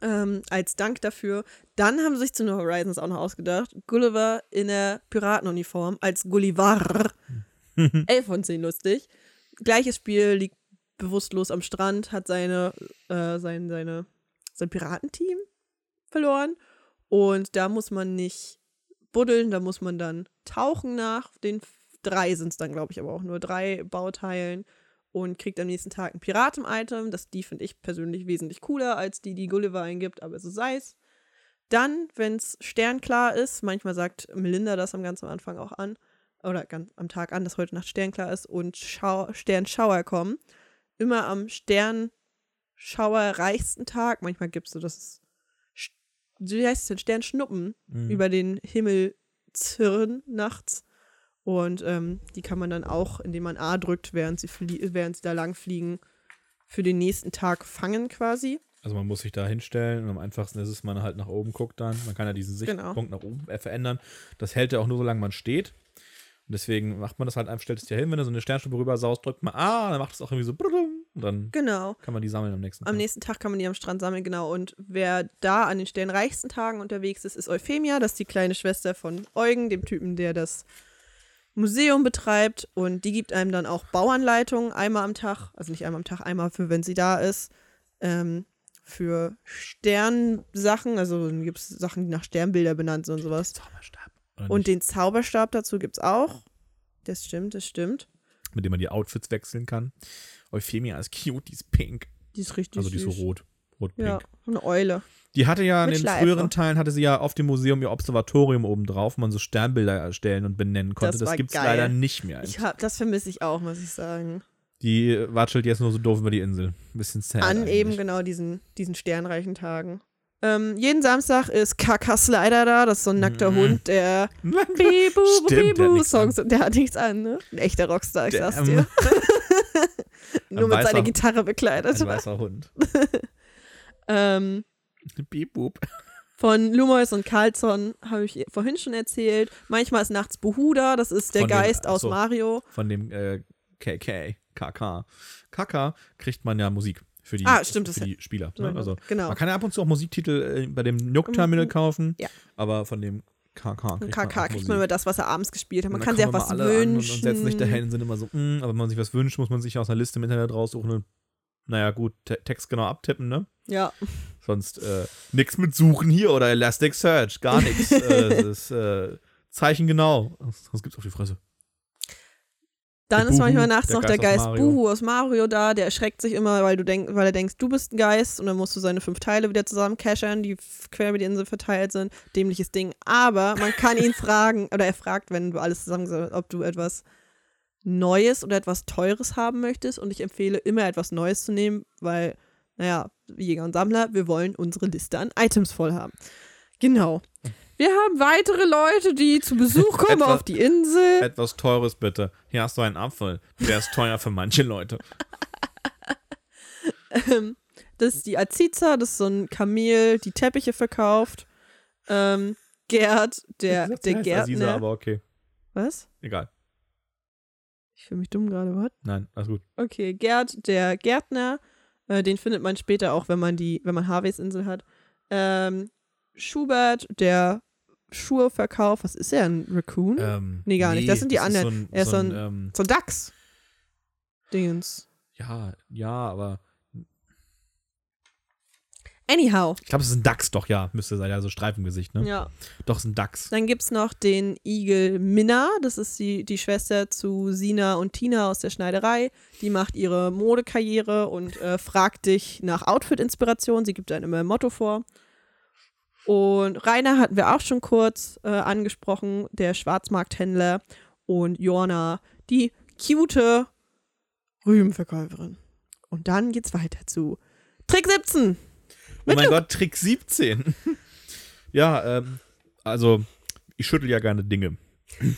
ähm, als Dank dafür. Dann haben sie sich zu New Horizons auch noch ausgedacht. Gulliver in der Piratenuniform als Gullivar. 11 von 10 lustig. Gleiches Spiel, liegt bewusstlos am Strand, hat seine, äh, sein, seine, sein Piratenteam verloren. Und da muss man nicht buddeln, da muss man dann tauchen nach den drei sind es dann, glaube ich, aber auch nur drei Bauteilen und kriegt am nächsten Tag ein Piraten-Item. Das, die finde ich persönlich wesentlich cooler als die, die Gulliver eingibt, aber so sei es. Dann, wenn es sternklar ist, manchmal sagt Melinda das am ganz am Anfang auch an, oder ganz am Tag an, dass heute Nacht sternklar ist und Schau Sternschauer kommen. Immer am Sternschauerreichsten Tag, manchmal gibt es so, dass es, Sch- wie heißt es denn, Sternschnuppen Mhm. über den Himmel zirren nachts. Und ähm, die kann man dann auch, indem man A drückt, während sie, während sie da lang fliegen, für den nächsten Tag fangen quasi. Also man muss sich da hinstellen und am einfachsten ist es, man halt nach oben guckt dann. Man kann ja diesen Genau. Sichtpunkt nach oben äh, verändern. Das hält ja auch nur, solange man steht. Und deswegen macht man das halt einfach, stellt es dir hin, wenn du so eine Sternschnuppe rüber saust, drückt man A, dann macht es auch irgendwie so und dann Genau. kann man die sammeln am nächsten Am Tag. nächsten Tag kann man die am Strand sammeln, genau. Und wer da an den sternreichsten Tagen unterwegs ist, ist Euphemia. Das ist die kleine Schwester von Eugen, dem Typen, der das Museum betreibt. Und die gibt einem dann auch Bauanleitungen einmal am Tag. Also nicht einmal am Tag, einmal für, wenn sie da ist. Ähm, für Sternsachen. Also dann gibt es Sachen, die nach Sternbilder benannt sind und sowas. Zauberstab. Und den Zauberstab dazu gibt es auch. Das stimmt, das stimmt. mit dem man die Outfits wechseln kann. Euphemia ist cute, die ist pink. Die ist richtig Also die ist so rot. Rot-pink. Ja, eine Eule. Die hatte ja in Mit den Schleife. früheren Teilen hatte sie ja auf dem Museum ihr Observatorium oben drauf, wo man so Sternbilder erstellen und benennen konnte. Das Das, gibt's geil. leider nicht mehr. Ich hab, das vermisse ich auch, muss ich sagen. Die watschelt jetzt nur so doof über die Insel. Ein bisschen sad An eigentlich. eben genau diesen, diesen sternreichen Tagen. Ähm, jeden Samstag ist Kaka Slider da, das ist so ein nackter Mhm. Hund, der Bibu, Stimmt, der hat Bibu nichts Songs, der hat nichts an, ne? Ein echter Rockstar, ich Der, sag's dir. Nur mit seiner Gitarre bekleidet. Ein weißer Hund. Ähm, Beep-boop. von Lumois und Carlson habe ich vorhin schon erzählt. Manchmal ist nachts Behuda, das ist der Von dem- Geist aus achso. Mario. Von dem äh, KK. KK. KK kriegt man ja Musik für die, Ah, stimmt, das für die Spieler. so- Ne? Also genau. man kann ja ab und zu auch Musiktitel äh, bei dem Nook-Terminal Mhm. kaufen, Ja. aber von dem KK kriegt KK man kriegt man immer das, was er abends gespielt hat. Man kann sich auch was wünschen. Und, und setzen sich dahin sind immer so, mm, aber wenn man sich was wünscht, muss man sich aus einer Liste im Internet raussuchen und, naja, gut, te Text genau abtippen, ne? Ja. Sonst äh, nix mit Suchen hier oder Elasticsearch, gar nichts. äh, das ist äh, Zeichen genau. Sonst gibt's auf die Fresse. Dann Der ist manchmal Buhu, nachts der noch der Geist Geist. Buhu aus Mario da, der erschreckt sich immer, weil du denk, weil er denkst, du bist ein Geist und dann musst du seine fünf Teile wieder zusammen cashern, die quer über die Insel verteilt sind. Dämliches Ding. Aber man kann ihn fragen, oder er fragt, wenn du alles zusammen, ob du etwas Neues oder etwas Teures haben möchtest. Und ich empfehle immer etwas Neues zu nehmen, weil, naja, Jäger und Sammler, wir wollen unsere Liste an Items voll haben. Genau. Wir haben weitere Leute, die zu Besuch kommen Etwa- auf die Insel. Etwas Teures bitte. Hier hast du einen Apfel. Der ist teuer für manche Leute. Ähm, das ist die Aziza, das ist so ein Kamel, die Teppiche verkauft. Ähm, Gerd, der, der die heißt Aziza, Gärtner. aber okay. Was? Egal. Ich fühle mich dumm gerade, was? Nein, alles gut. Okay, Gerd, der Gärtner, äh, den findet man später auch, wenn man die, wenn man Harveys Insel hat. Ähm, Schubert, der Schuhe verkauft. Was ist er, ein Raccoon? Ähm, Nee, gar nicht. Das sind die ist anderen. So ein, Er ist so so ein, ein- ähm, so ein Dachs. Dingens. ja, ja, aber Anyhow. ich glaube, es ist ein Dachs, doch, ja. Müsste sein, ja, so Streifengesicht, ne? Ja. Doch, es ist ein Dachs. Dann gibt es noch den Igel Minna, das ist die, die Schwester zu Sina und Tina aus der Schneiderei. Die macht ihre Modekarriere und äh, fragt dich nach Outfit-Inspiration. Sie gibt dann immer ein Motto vor. Und Rainer hatten wir auch schon kurz äh, angesprochen, der Schwarzmarkthändler. Und Jorna, die cute Rübenverkäuferin. Und dann geht's weiter zu Trick 17. Oh mein Gott, Trick 17. ja, ähm, also ich schüttel ja gerne Dinge.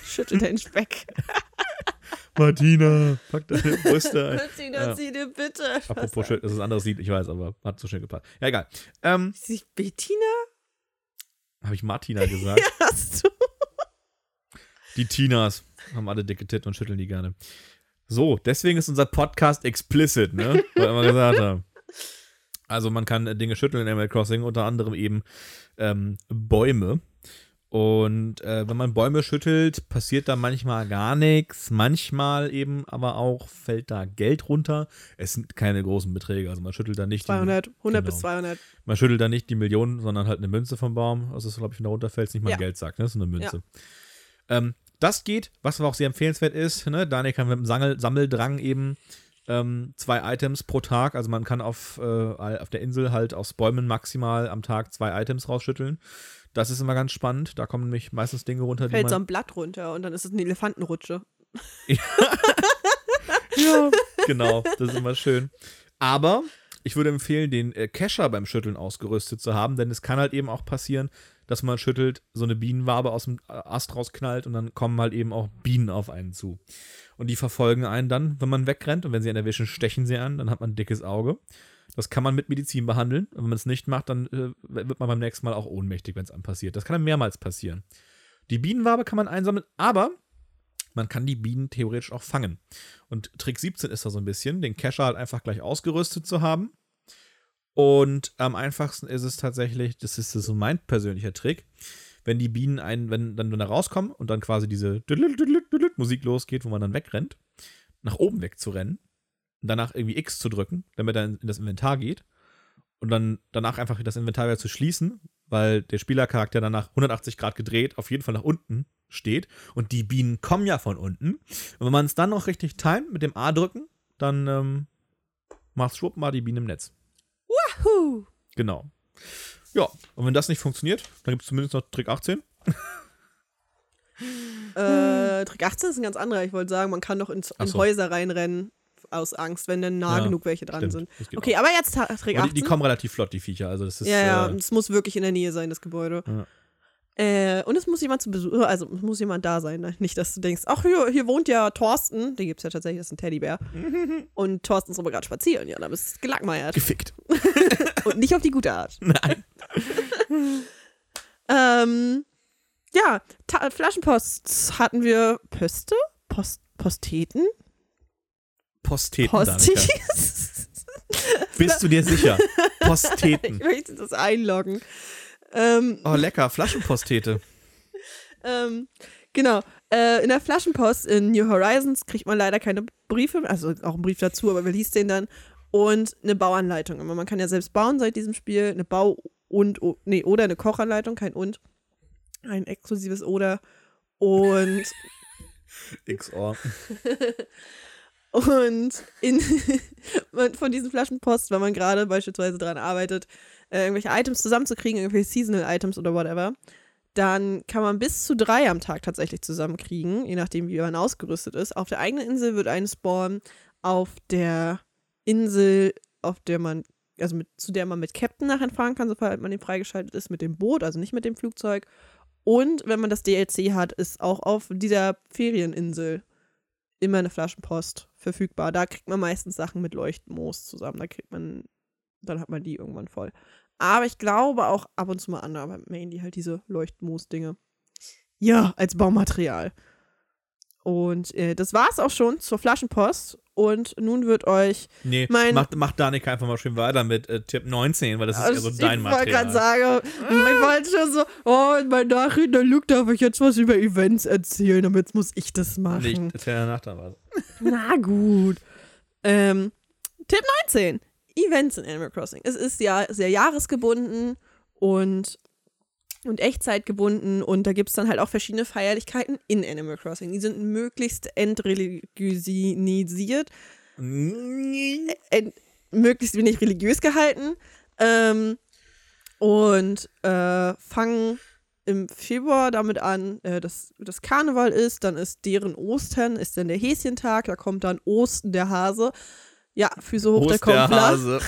Schüttel den Speck. Martina, pack deine Brüste ein. Martina, Ja. zieh dir bitte. Apropos schütteln, das ist ein anderes Lied, ich weiß, aber hat so schön gepasst. Ja, egal. Ähm, Ist Bettina? habe ich Martina gesagt? Hast du? Die Tinas haben alle dicke Titten und schütteln die gerne. So, deswegen ist unser Podcast explicit, ne? Weil wir immer gesagt haben. Also man kann Dinge schütteln in Animal Crossing, unter anderem eben ähm, Bäume. Und äh, wenn man Bäume schüttelt, passiert da manchmal gar nichts. Manchmal eben aber auch fällt da Geld runter. Es sind keine großen Beträge. Also man schüttelt da nicht 200, 100 bis Genau. 200. Die, man schüttelt da nicht die Millionen, sondern halt eine Münze vom Baum. Also glaube ich, wenn da runterfällt, ist nicht mal Ja. ein Geldsack, ne? Das ist eine Münze. Ähm, das geht, was aber auch sehr empfehlenswert ist. Ne? Daniel kann mit dem Sammel Sammeldrang eben ähm, zwei Items pro Tag. Also man kann auf, äh, auf der Insel halt aus Bäumen maximal am Tag zwei Items rausschütteln. Das ist immer ganz spannend. Da kommen nämlich meistens Dinge runter, die Fällt so ein Blatt runter und dann ist es eine Elefantenrutsche. Ja, genau, das ist immer schön. Aber ich würde empfehlen, den äh, Kescher beim Schütteln ausgerüstet zu haben, denn es kann halt eben auch passieren, dass man schüttelt, so eine Bienenwabe aus dem äh, Ast rausknallt und dann kommen halt eben auch Bienen auf einen zu. Und die verfolgen einen dann, wenn man wegrennt und wenn sie einen erwischen, stechen sie an, dann hat man ein dickes Auge. Das kann man mit Medizin behandeln. Und wenn man es nicht macht, dann äh, wird man beim nächsten Mal auch ohnmächtig, wenn es einem passiert. Das kann dann mehrmals passieren. Die Bienenwabe kann man einsammeln, aber man kann die Bienen theoretisch auch fangen. Und Trick 17 ist da so ein bisschen, den Kescher halt einfach gleich ausgerüstet zu haben. Und am einfachsten ist es tatsächlich, das ist so mein persönlicher Trick, wenn die Bienen einen, wenn dann wenn da rauskommen und dann quasi diese Musik losgeht, wo man dann wegrennt, nach oben wegzurennen und danach irgendwie X zu drücken, damit er in das Inventar geht und dann danach einfach das Inventar wieder zu schließen, weil der Spielercharakter danach 180 Grad gedreht auf jeden Fall nach unten steht und die Bienen kommen ja von unten. Und wenn man es dann noch richtig timet mit dem A drücken, dann ähm, macht's schwupp mal die Bienen im Netz. Huh. Genau. Ja, und wenn das nicht funktioniert, dann gibt es zumindest noch Trick 18. Äh, Trick 18 ist ein ganz anderer. Ich wollte sagen, man kann doch in, in so. Häuser reinrennen aus Angst, wenn dann nah Ja, genug welche dran Stimmt, sind. Okay, auch. aber jetzt Trick Aber 18. die, die kommen relativ flott, die Viecher. Also das ist, ja, ja, äh, es muss wirklich in der Nähe sein, das Gebäude. Ja. Äh, und es muss jemand zu Besuch, also es muss jemand da sein. ne? Nicht, dass du denkst, ach, hier, hier wohnt ja Thorsten. Den gibt es ja tatsächlich, das ist ein Teddybär. und Thorsten ist aber gerade spazieren. Ja, dann bist du gelackmeiert. gefickt. und nicht auf die gute Art. Nein. Ähm, ja, Ta Flaschenposts hatten wir Pöste? Post Posteten? Posteten. Postis? Bist du dir sicher? ich Posteten. möchte das einloggen. Ähm, Oh, lecker. Flaschenpostete. ähm, genau. Äh, in der Flaschenpost in New Horizons kriegt man leider keine Briefe, also auch einen Brief dazu, aber wer liest den dann? Und eine Bauanleitung. Aber man kann ja selbst bauen seit diesem Spiel. Eine Bau- und, nee, oder eine Kochanleitung, kein und. Ein exklusives Oder. Und XOR. Und in, von diesen Flaschenpost, wenn man gerade beispielsweise daran arbeitet, äh, irgendwelche Items zusammenzukriegen, irgendwelche Seasonal-Items oder whatever, dann kann man bis zu drei am Tag tatsächlich zusammenkriegen, je nachdem, wie man ausgerüstet ist. Auf der eigenen Insel wird ein Spawn auf der Insel, auf der man, also mit, zu der man mit Captain nachher fahren kann, sobald man den freigeschaltet ist, mit dem Boot, also nicht mit dem Flugzeug. Und wenn man das DLC hat, ist auch auf dieser Ferieninsel immer eine Flaschenpost verfügbar. Da kriegt man meistens Sachen mit Leuchtmoos zusammen. Da kriegt man, dann hat man die irgendwann voll. Aber ich glaube auch ab und zu mal andere, aber mainly halt diese Leuchtmoos-Dinge. Ja, als Baumaterial. Und äh, das war's auch schon zur Flaschenpost. Und nun wird euch. Nee, Mein- macht, macht Danica einfach mal schön weiter mit äh, Tipp 19, weil das ist so Also, dein ich wollte Material. gerade sagen, ich wollte schon so, oh, in meinem Nachhinein Luke darf ich jetzt was über Events erzählen, aber jetzt muss ich das machen. Nee, ich erzähl danach dann was. Na gut. Ähm, Tipp 19. Events in Animal Crossing. Es ist ja sehr jahresgebunden und, und echtzeitgebunden und da gibt es dann halt auch verschiedene Feierlichkeiten in Animal Crossing. Die sind möglichst entreligiosisiert, ent, möglichst wenig religiös gehalten ähm, und äh, fangen im Februar damit an, äh, dass das Karneval ist, dann ist deren Ostern, ist dann der Häschentag, da kommt dann Osten der Hase. Ja, Füße hoch, der Prost. Hase.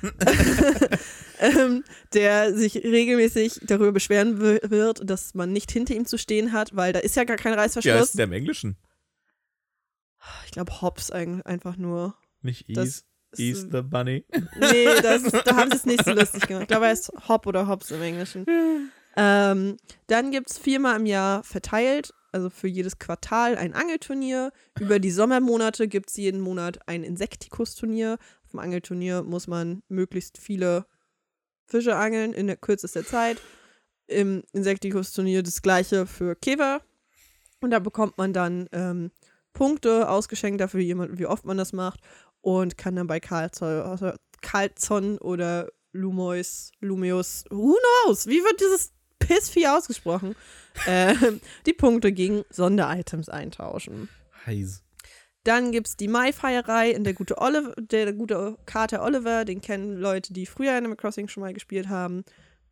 ähm, der sich regelmäßig darüber beschweren wi- wird, dass man nicht hinter ihm zu stehen hat, weil da ist ja gar kein Ja, Reißverschluss. ist der im Englischen. ich glaube, Hobbs ein- einfach nur. Nicht Ease, Ease the Bunny. Nee, das, da haben sie es nicht so lustig gemacht. Ich glaube, er ist Hop oder Hobbs im Englischen. Ähm, dann gibt es viermal im Jahr verteilt, also für jedes Quartal ein Angelturnier. Über die Sommermonate gibt es jeden Monat ein Insektikus-Turnier. Auf dem Angelturnier muss man möglichst viele Fische angeln in der kürzester Zeit. Im Insektikus-Turnier das gleiche für Käfer. Und da bekommt man dann ähm, Punkte ausgeschenkt dafür, wie, jemand, wie oft man das macht. Und kann dann bei Carlzon, Carlzon oder Lumois, Lumeus, who knows? Wie wird dieses Pissvieh ausgesprochen? ähm, die Punkte gegen Sonderitems eintauschen. Heiß. Dann gibt es die Mai-Feierei in der gute, Oliver, der gute Kater Oliver, den kennen Leute, die früher Animal Crossing schon mal gespielt haben,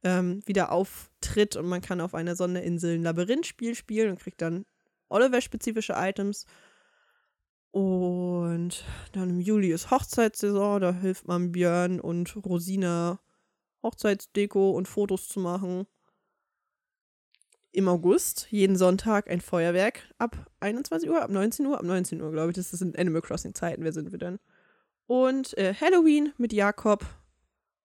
ähm, wieder auftritt und man kann auf einer Sonderinsel ein Labyrinthspiel spielen und kriegt dann Oliver-spezifische Items. Und dann im Juli ist Hochzeitssaison, da hilft man Björn und Rosina Hochzeitsdeko und Fotos zu machen. Im August, jeden Sonntag ein Feuerwerk ab 21 Uhr, ab 19 Uhr, ab 19 Uhr, glaube ich. Das sind Animal Crossing Zeiten, wer sind wir denn? Und äh, Halloween mit Jakob.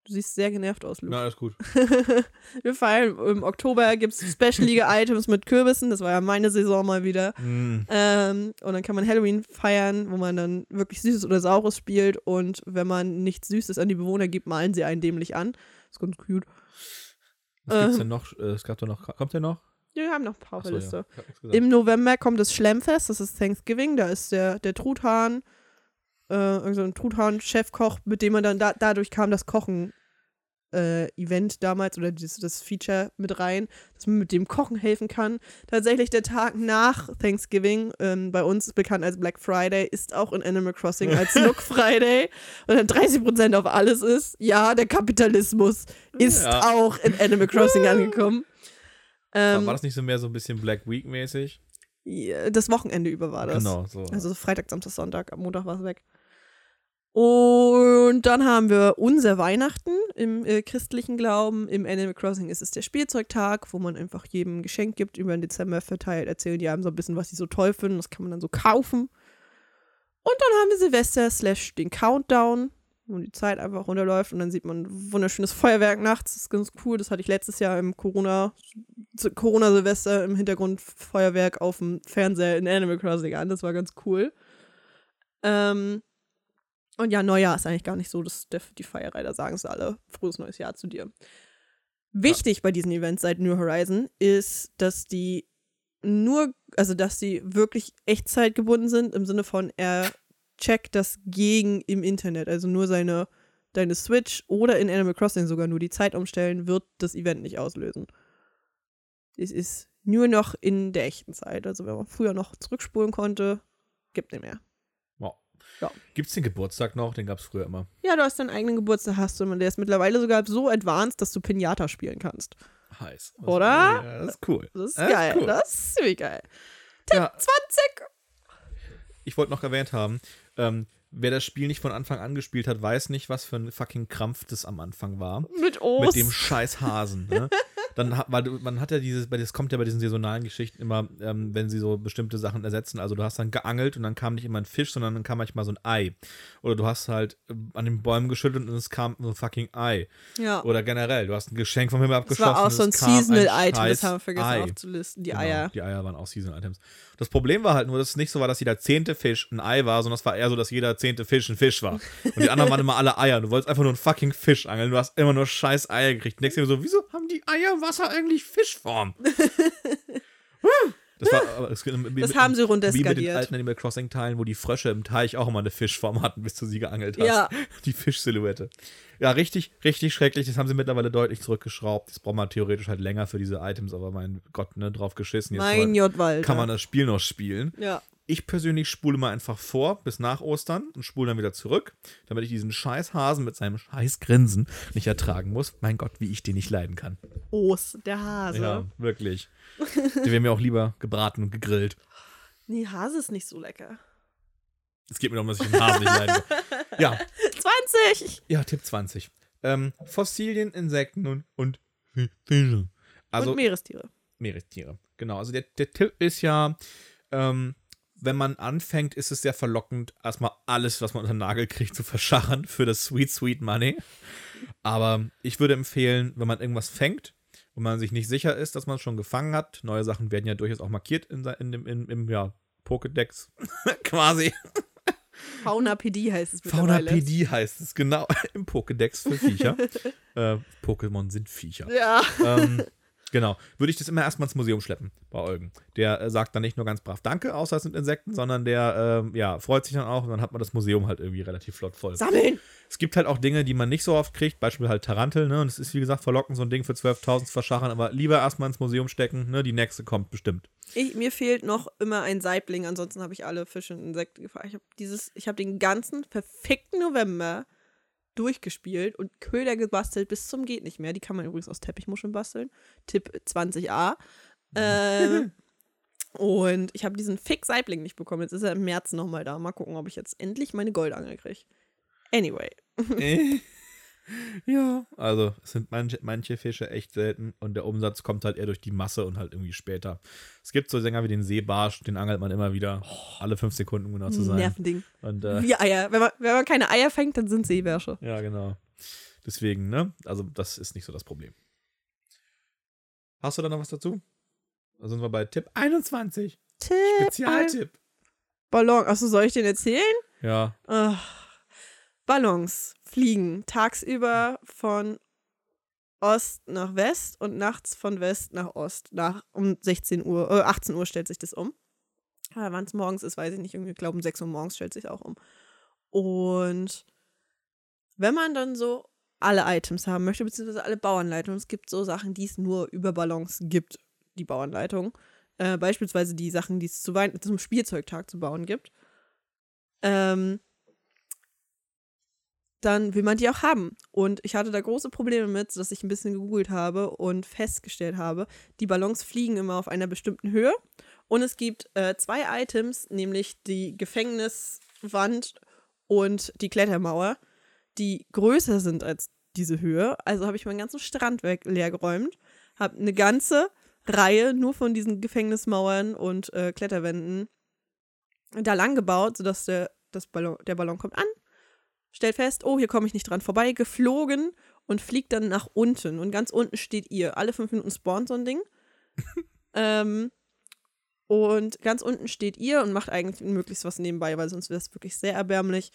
Du siehst sehr genervt aus, Luke. Na, alles gut. wir feiern im Oktober gibt es Special Items mit Kürbissen. Das war ja meine Saison mal wieder. Mm. Ähm, und dann kann man Halloween feiern, wo man dann wirklich Süßes oder Saures spielt. Und wenn man nichts Süßes an die Bewohner gibt, malen sie einen dämlich an. ist ganz cute. Was gibt's Ähm. denn noch? Äh, Es gab doch noch. Kommt der noch? Wir haben noch ein paar auf Achso, der ja. Im November kommt das Schlemmfest, das ist Thanksgiving. Da ist der, der Truthahn, äh, irgend so ein Truthahn-Chefkoch, mit dem man dann, da, dadurch kam das Kochen. Äh, Event damals oder das, das Feature mit rein, dass man mit dem Kochen helfen kann. Tatsächlich der Tag nach Thanksgiving, ähm, bei uns bekannt als Black Friday, ist auch in Animal Crossing als Nook Friday und dann 30% auf alles ist. Ja, der Kapitalismus ist Ja. auch in Animal Crossing angekommen. Ähm, war das nicht so mehr so ein bisschen Black Week mäßig? ja, das Wochenende über war das. Genau, so. Also Freitag, Samstag, Sonntag, am Montag war es weg. Und dann haben wir unser Weihnachten im äh, christlichen Glauben. Im Animal Crossing ist es der Spielzeugtag, wo man einfach jedem ein Geschenk gibt, über den Dezember verteilt, erzählen die einem so ein bisschen, was sie so toll finden. Das kann man dann so kaufen. Und dann haben wir Silvester slash den Countdown, wo die Zeit einfach runterläuft und dann sieht man ein wunderschönes Feuerwerk nachts. Das ist ganz cool. Das hatte ich letztes Jahr im Corona, Corona-Silvester im Hintergrund Feuerwerk auf dem Fernseher in Animal Crossing an. Das war ganz cool. Ähm, und ja, Neujahr ist eigentlich gar nicht so das, der, die Feierei, da sagen sie alle frohes neues Jahr zu dir. Wichtig bei diesen Events seit New Horizon ist, dass die nur, also dass sie wirklich echtzeitgebunden sind, im Sinne von, er checkt das gegen im Internet, also nur seine, deine Switch oder in Animal Crossing sogar nur die Zeit umstellen, wird das Event nicht auslösen. Es ist nur noch in der echten Zeit, also wenn man früher noch zurückspulen konnte, gibt nicht mehr. Wow. Ja. Gibt's den Geburtstag noch? Den gab's früher immer. Ja, du hast deinen eigenen Geburtstag, hast du, und der ist mittlerweile sogar so advanced, dass du Pinata spielen kannst. Heiß. Das- Oder? Ja, das ist cool. Das ist Das geil, cool. das ist ziemlich geil. Ja, 20! ich wollte noch erwähnt haben, ähm, wer das Spiel nicht von Anfang an gespielt hat, weiß nicht, was für ein fucking Krampf das am Anfang war. Mit O's. Mit dem scheiß Hasen. Ne? Dann hat, weil man hat ja dieses, bei das kommt ja bei diesen saisonalen Geschichten immer, ähm, wenn sie so bestimmte Sachen ersetzen. Also du hast dann geangelt und dann kam nicht immer ein Fisch, sondern dann kam manchmal so ein Ei. Oder du hast halt äh, an den Bäumen geschüttelt und es kam so ein fucking Ei. ja. Oder generell, du hast ein Geschenk vom Himmel Das abgeschossen. war auch so ein Seasonal-Item, das haben wir vergessen Ei. aufzulisten, die Genau, Eier. Die Eier waren auch Season-Items. Das Problem war halt nur, dass es nicht so war, dass jeder zehnte Fisch ein Ei war, sondern es war eher so, dass jeder zehnte Fisch ein Fisch war. Und die anderen waren immer alle Eier. Du wolltest einfach nur einen fucking Fisch angeln. Du hast immer nur scheiß Eier gekriegt. Denkst dir so, wieso haben die Eier im Wasser eigentlich Fischform? Das, war, aber es, wie Das mit- haben sie Wie mit den runterskaliert. alten Animal Crossing Teilen, wo die Frösche im Teich auch immer eine Fischform hatten, bis du sie geangelt hast. Ja. Die Fischsilhouette. Ja, richtig, richtig schrecklich. Das haben sie mittlerweile deutlich zurückgeschraubt. Das braucht man theoretisch halt länger für diese Items, aber mein Gott, ne, drauf geschissen. Jetzt Mein man, J-Wald. kann man das Spiel noch spielen. Ja. Ich persönlich spule mal einfach vor bis nach Ostern und spule dann wieder zurück, damit ich diesen scheiß Hasen mit seinem scheiß Grinsen nicht ertragen muss. Mein Gott, wie ich den nicht leiden kann. Os, der Hase. Ja, wirklich. Die wären mir auch lieber gebraten und gegrillt. Nee, Hase ist nicht so lecker. Es geht mir darum, dass ich den Hasen nicht leiden kann. Ja, 20! ja, Tipp 20. Ähm, Fossilien, Insekten und, und Fische. Also und Meerestiere. Meerestiere. Genau. Also der, der Tipp ist ja, ähm, wenn man anfängt, ist es sehr verlockend, erstmal alles, was man unter den Nagel kriegt, zu verschachern für das Sweet, Sweet Money. Aber ich würde empfehlen, wenn man irgendwas fängt und man sich nicht sicher ist, dass man es schon gefangen hat, neue Sachen werden ja durchaus auch markiert in, in dem, in, im ja, Pokédex quasi. Fauna-PD heißt es mittlerweile. Fauna-PD heißt es, genau, im Pokédex für Viecher. äh, Pokémon sind Viecher. Ja. ähm, genau. Würde ich das immer erstmal ins Museum schleppen bei Eugen. Der äh, sagt dann nicht nur ganz brav Danke, außer es sind Insekten, sondern der ähm, ja, freut sich dann auch und dann hat man das Museum halt irgendwie relativ flott voll. Sammeln! Es gibt halt auch Dinge, die man nicht so oft kriegt, Beispiel halt Tarantel, ne? Und es ist wie gesagt verlockend, so ein Ding für 12.000 zu verschachern, aber lieber erstmal ins Museum stecken, ne? Die nächste kommt bestimmt. Ich, mir fehlt noch immer ein Saibling, ansonsten habe ich alle Fische und Insekten gefangen. Ich habe dieses, ich habe den ganzen verfickten November durchgespielt und Köder gebastelt bis zum geht nicht mehr. Die kann man übrigens aus Teppichmuscheln basteln. Tipp 20a. Äh, und ich habe diesen Fick Saibling nicht bekommen. Jetzt ist er im März nochmal da. Mal gucken, ob ich jetzt endlich meine Goldangel kriege. Anyway. Ja, also es sind manche, manche Fische echt selten und der Umsatz kommt halt eher durch die Masse und halt irgendwie später. Es gibt so Sänger wie den Seebarsch, den angelt man immer wieder, alle fünf Sekunden um genau zu sein. Nervending. Und äh, Wie Eier. Wenn man, wenn man keine Eier fängt, dann sind Seebärsche. ja, genau. Deswegen, ne? Also das ist nicht so das Problem. Hast du da noch was dazu? Da sind wir bei Tipp 21. Tipp. Spezialtipp. Ballon. Achso, soll ich den erzählen? Ja. Ach. Ballons fliegen tagsüber von Ost nach West und nachts von West nach Ost. Nach um 16 Uhr, äh, 18 Uhr stellt sich das um. Wann es morgens ist, weiß ich nicht. Irgendwie, glaube, um 6 Uhr morgens stellt sich auch um. Und wenn man dann so alle Items haben möchte, beziehungsweise alle Bauanleitungen, es gibt so Sachen, die es nur über Ballons gibt, die Bauanleitung. Äh, beispielsweise die Sachen, die es zu zum Spielzeugtag zu bauen gibt. Ähm, dann will man die auch haben. Und ich hatte da große Probleme mit, dass ich ein bisschen gegoogelt habe und festgestellt habe, die Ballons fliegen immer auf einer bestimmten Höhe. Und es gibt äh, zwei Items, nämlich die Gefängniswand und die Klettermauer, die größer sind als diese Höhe. Also habe ich meinen ganzen Strand weg leergeräumt, habe eine ganze Reihe nur von diesen Gefängnismauern und äh, Kletterwänden da lang gebaut, sodass der, das Ballon, der Ballon kommt an, stellt fest, oh, hier komme ich nicht dran vorbei, geflogen und fliegt dann nach unten. Und ganz unten steht ihr. Alle fünf Minuten spawnt so ein Ding. ähm, und ganz unten steht ihr und macht eigentlich möglichst was nebenbei, weil sonst wäre es wirklich sehr erbärmlich.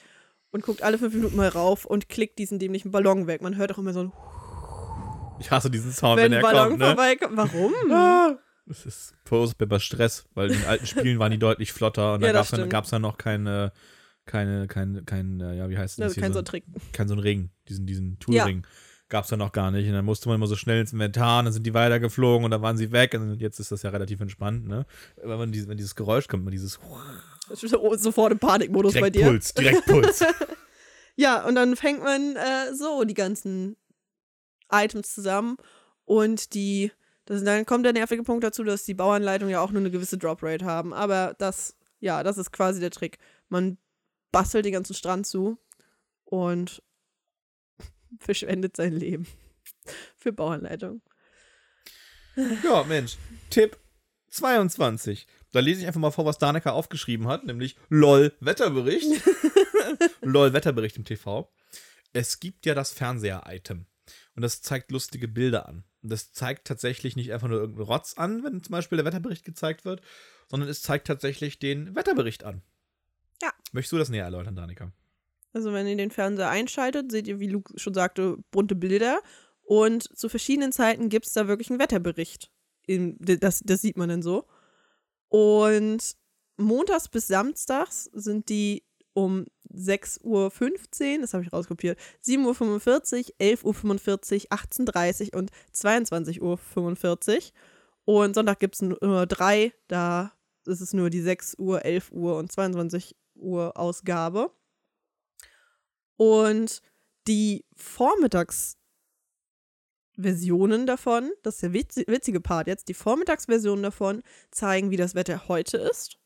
Und guckt alle fünf Minuten mal rauf und klickt diesen dämlichen Ballon weg. Man hört auch immer so ein Ich hasse diesen Sound, wenn wenn, ein er Ballon kommt, ne? vorbeikommt. Warum? Ah, das ist verursacht bei Stress, weil in den alten Spielen waren die deutlich flotter und Ja, da gab es dann, noch keine, keine, kein, kein, äh, ja, wie heißt das? Also hier kein so ein Trick. kein so ein Ring, diesen, diesen Ja. Toolring. Gab es dann noch gar nicht. Und dann musste man immer so schnell ins Inventar, und dann sind die weitergeflogen und dann waren sie weg. Und jetzt ist das ja relativ entspannt, ne? Wenn, man dieses, wenn dieses Geräusch kommt, man dieses Das ist so- Sofort im Panikmodus bei direkt dir. Puls, direkt Puls. Ja, und dann fängt man äh, so die ganzen Items zusammen und die, das, dann kommt der nervige Punkt dazu, dass die Bauanleitungen ja auch nur eine gewisse Droprate haben. Aber das, ja, das ist quasi der Trick. Man bastelt den ganzen Strand zu und verschwendet sein Leben für Bauanleitung. ja, Mensch. Tipp 22. Da lese ich einfach mal vor, was Danica aufgeschrieben hat, nämlich LOL Wetterbericht. LOL Wetterbericht im TV. Es gibt ja das Fernseher-Item. Und das zeigt lustige Bilder an. Und das zeigt tatsächlich nicht einfach nur irgendeinen Rotz an, wenn zum Beispiel der Wetterbericht gezeigt wird, sondern es zeigt tatsächlich den Wetterbericht an. Ja. Möchtest du das näher erläutern, Danica? Also wenn ihr den Fernseher einschaltet, seht ihr, wie Luke schon sagte, bunte Bilder. Und zu verschiedenen Zeiten gibt es da wirklich einen Wetterbericht. In, das, das sieht man dann so. Und montags bis samstags sind die um 6.15 Uhr, das habe ich rauskopiert, 7.45 Uhr, 11.45 Uhr, 18.30 Uhr und 22.45 Uhr. Und Sonntag gibt es nur drei, da ist es nur die 6 Uhr, 11 Uhr und 22 Uhr Ausgabe. Und die Vormittagsversionen davon, das ist der witz witzige Part jetzt, die Vormittagsversionen davon zeigen, wie das Wetter heute ist.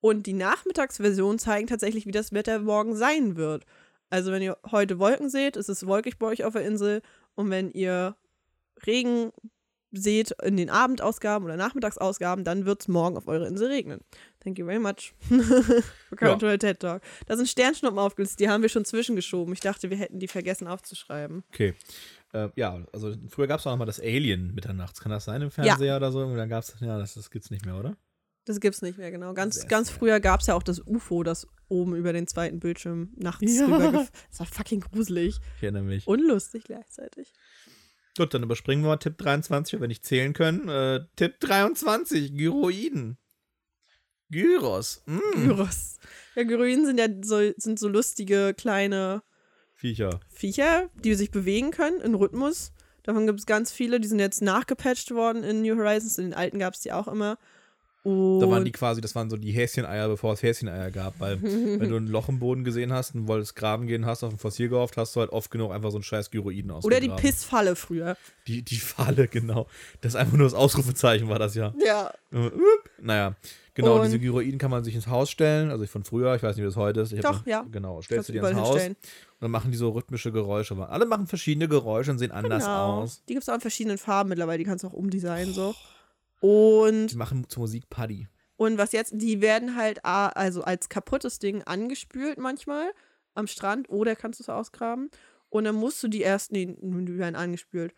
Und die Nachmittagsversionen zeigen tatsächlich, wie das Wetter morgen sein wird. Also wenn ihr heute Wolken seht, ist es wolkig bei euch auf der Insel. Und wenn ihr Regen seht in den Abendausgaben oder Nachmittagsausgaben, dann wird es morgen auf eurer Insel regnen. Thank you very much for coming to a TED Talk. Da sind Sternschnuppen aufgelistet, die haben wir schon zwischengeschoben. Ich dachte, wir hätten die vergessen aufzuschreiben. Okay. Äh, ja, also früher gab es auch noch mal das Alien mitternachts. Kann das sein im Fernseher oder so? Und dann gab es, ja, das, das gibt's nicht mehr, oder? Das gibt's nicht mehr, genau. Ganz, ganz früher gab es ja auch das UFO, das oben über den zweiten Bildschirm nachts Ja. rüber Das war fucking gruselig. Ich erinnere mich. Unlustig gleichzeitig. Gut, dann überspringen wir mal Tipp 23, wenn wir nicht zählen können. Äh, Tipp 23, Gyroiden. Gyros. Mm. Gyros. Ja, Gyroiden sind ja so, sind so lustige kleine Viecher. Viecher, die sich bewegen können in Rhythmus. Davon gibt es ganz viele. Die sind jetzt nachgepatcht worden in New Horizons. In den alten gab es die auch immer. Und Da waren die quasi, das waren so die Häscheneier, bevor es Häscheneier gab. Weil, wenn du ein Loch im Boden gesehen hast und wolltest graben gehen hast, auf ein Fossil gehofft, hast du halt oft genug einfach so einen scheiß Gyroiden oder ausgegraben. die Pissfalle früher. Die, die Falle, genau. Das ist einfach nur das Ausrufezeichen, war das ja. Ja. Naja, genau, Und- diese Gyroiden kann man sich ins Haus stellen. Also von früher, ich weiß nicht, wie das heute ist. Ich Doch, noch- ja. Genau, stellst du dir ins Haus und dann machen die so rhythmische Geräusche. Aber Alle machen verschiedene Geräusche und sehen anders Genau. aus. Die gibt es auch in verschiedenen Farben mittlerweile. Die kannst du auch umdesignen so. Und Die machen zur Musik Paddy. Und was jetzt, die werden halt a- also als kaputtes Ding angespült manchmal am Strand oder kannst du es ausgraben. Und dann musst du die erst, nee, die werden angespült.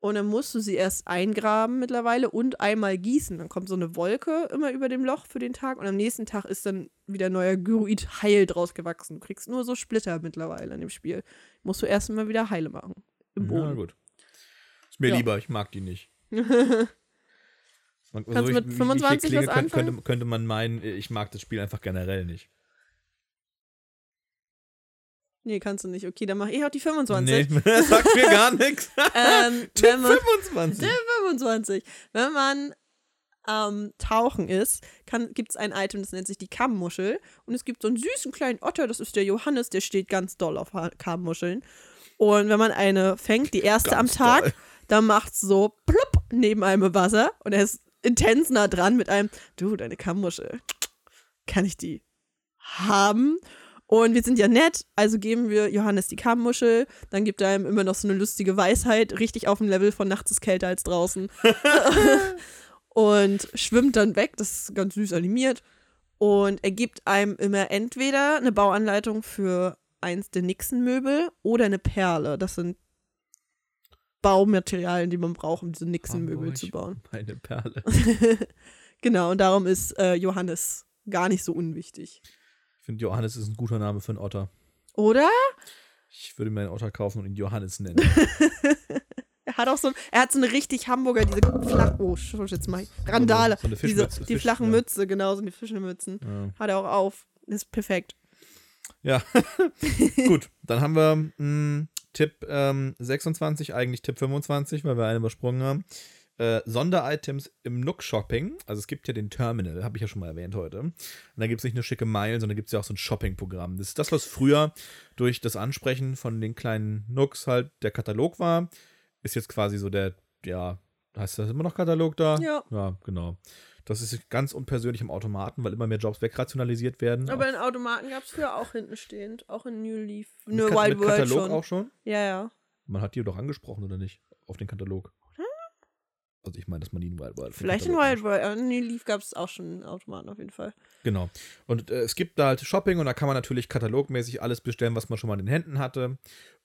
Und dann musst du sie erst eingraben mittlerweile und einmal gießen. Dann kommt so eine Wolke immer über dem Loch für den Tag und am nächsten Tag ist dann wieder neuer Gyroid heil draus gewachsen. Du kriegst nur so Splitter mittlerweile in dem Spiel. Musst du erst mal wieder heile machen. Im Boden. gut. Ist mir Ja. lieber, ich mag die nicht. Man, Kannst du mit wie ich hier 25 klinge, was könnte, könnte, anfangen? könnte man meinen, ich mag das Spiel einfach generell nicht. nee, kannst du nicht. Okay, dann mach ich auch die 25. Nee, das sagt mir gar nichts. Ähm, Tipp wenn man, 25. 25. Wenn man am Tauchen ist, gibt es ein Item, das nennt sich die Kammmuschel. Und es gibt so einen süßen kleinen Otter, das ist der Johannes, der steht ganz doll auf Kammmuscheln. Und wenn man eine fängt, die erste Ganz am Tag, doll. dann macht es so plupp neben einem Wasser. Und er ist intens nah dran mit einem, du, deine Kammmuschel, kann ich die haben? Und wir sind ja nett, also geben wir Johannes die Kammmuschel, dann gibt er ihm immer noch so eine lustige Weisheit, richtig auf dem Level von nachts ist kälter als draußen. und schwimmt dann weg, das ist ganz süß animiert. Und er gibt einem immer entweder eine Bauanleitung für eins der Nixon-Möbel oder eine Perle. Das sind Baumaterialien, die man braucht, um diese Nixon-Möbel zu bauen. Meine Perle. Genau, und darum ist äh, Johannes gar nicht so unwichtig. Ich finde, Johannes ist ein guter Name für einen Otter. Oder? Ich würde mir einen Otter kaufen und ihn Johannes nennen. Er hat auch so, er hat so eine richtig Hamburger, diese flach, oh, jetzt mal, Randale, So eine diese, Fischmütze, die Fisch- flachen ja. Mütze, genau, so die Fischmützen. Ja. Hat er auch auf. Ist perfekt. Ja, gut. Dann haben wir mh, Tipp ähm, 26, eigentlich Tipp 25, weil wir einen übersprungen haben. Äh, Sonderitems im Nook-Shopping. Also es gibt ja den Terminal, habe ich ja schon mal erwähnt heute. Und da gibt es nicht nur schicke Meilen, sondern gibt es ja auch so ein Shopping-Programm. Das ist das, was früher durch das Ansprechen von den kleinen Nooks halt der Katalog war. Ist jetzt quasi so der, ja, heißt das immer noch Katalog da? Ja. Ja, genau. Das ist ganz unpersönlich im Automaten, weil immer mehr Jobs wegrationalisiert werden. Aber in Automaten gab es früher auch hinten stehend, auch in New Leaf, New Kat- Wild mit World Katalog schon. auch schon? Ja, ja. Man hat die doch angesprochen, oder nicht? Auf den Katalog. Also ich meine, dass man die in Wild World. Vielleicht in Wild World, in New Leaf gab es auch schon Automaten auf jeden Fall. Genau. Und äh, es gibt da halt Shopping und da kann man natürlich katalogmäßig alles bestellen, was man schon mal in den Händen hatte.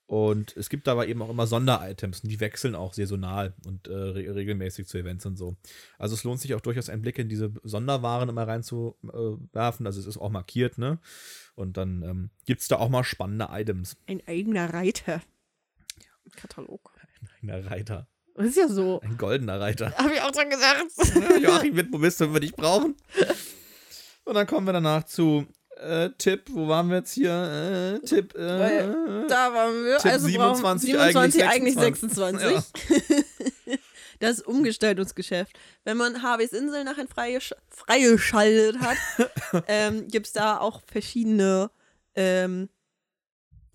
Und es gibt aber eben auch immer Sonderitems und die wechseln auch saisonal und äh, re regelmäßig zu Events und so. Also es lohnt sich auch durchaus einen Blick in diese Sonderwaren immer reinzuwerfen. Also es ist auch markiert, ne? Und dann ähm, gibt es da auch mal spannende Items. Ein eigener Reiter. Katalog. Ein Reiter. Das ist ja so. Ein goldener Reiter. Habe ich auch schon gesagt. Ja, Joachim wird, wo bist du, wenn wir dich brauchen? Und dann kommen wir danach zu äh, Tipp, wo waren wir jetzt hier? Äh, Tipp, äh, Da waren wir. Tipp also 27, brauchen 27 eigentlich eigentlich 26. 26. Das Umgestaltungsgeschäft. Wenn man Harveys Insel nachher freigesch freigeschaltet hat, ähm, gibt es da auch verschiedene ähm,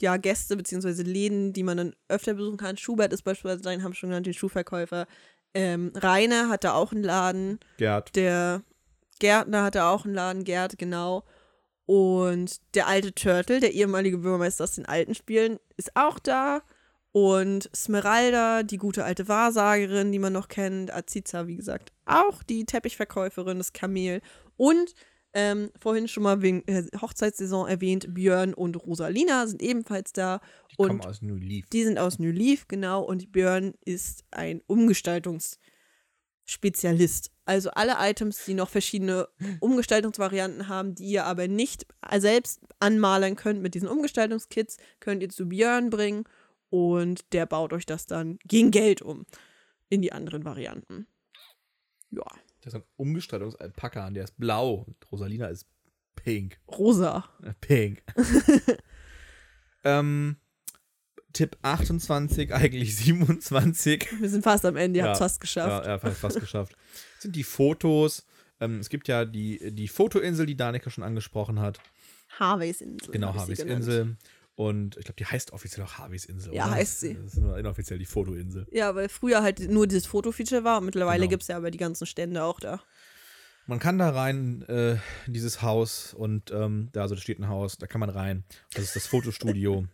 ja, Gäste bzw. Läden, die man dann öfter besuchen kann. Schubert ist beispielsweise, den haben schon genannt, den Schuhverkäufer. Ähm, Rainer hat da auch einen Laden. Gerd. Der Gärtner hatte auch einen Laden, Gerd, genau. Und der alte Turtle, der ehemalige Bürgermeister aus den alten Spielen, ist auch da. Und Smeralda, die gute alte Wahrsagerin, die man noch kennt. Aziza, wie gesagt, auch die Teppichverkäuferin, das Kamel. Und ähm, vorhin schon mal wegen äh, Hochzeitssaison erwähnt, Björn und Rosalina sind ebenfalls da. Die und kommen aus New Leaf. die sind aus New Leaf, genau. Und Björn ist ein Umgestaltungsspezialist. Also alle Items, die noch verschiedene Umgestaltungsvarianten haben, die ihr aber nicht selbst anmalen könnt mit diesen Umgestaltungskits, könnt ihr zu Björn bringen und der baut euch das dann gegen Geld um in die anderen Varianten. Ja, Das ist ein Umgestaltungsalpaka der ist blau. Und Rosalina ist pink. rosa. Äh, Pink. ähm, Tipp 28, eigentlich 27. Wir sind fast am Ende, ihr Ja, habt es fast geschafft. Ja, ja fast geschafft. Sind die Fotos. Ähm, es gibt ja die, die Fotoinsel, die Danika schon angesprochen hat. Harveys Insel. Genau, Harveys. Insel. Und ich glaube, die heißt offiziell auch Harveys Insel. Ja, oder? heißt sie. Das ist nur inoffiziell die Fotoinsel. Ja, weil früher halt nur dieses Fotofeature war und mittlerweile Genau. gibt es ja aber die ganzen Stände auch da. Man kann da rein äh, in dieses Haus und ähm, da, also da steht ein Haus, da kann man rein. Das ist das Fotostudio.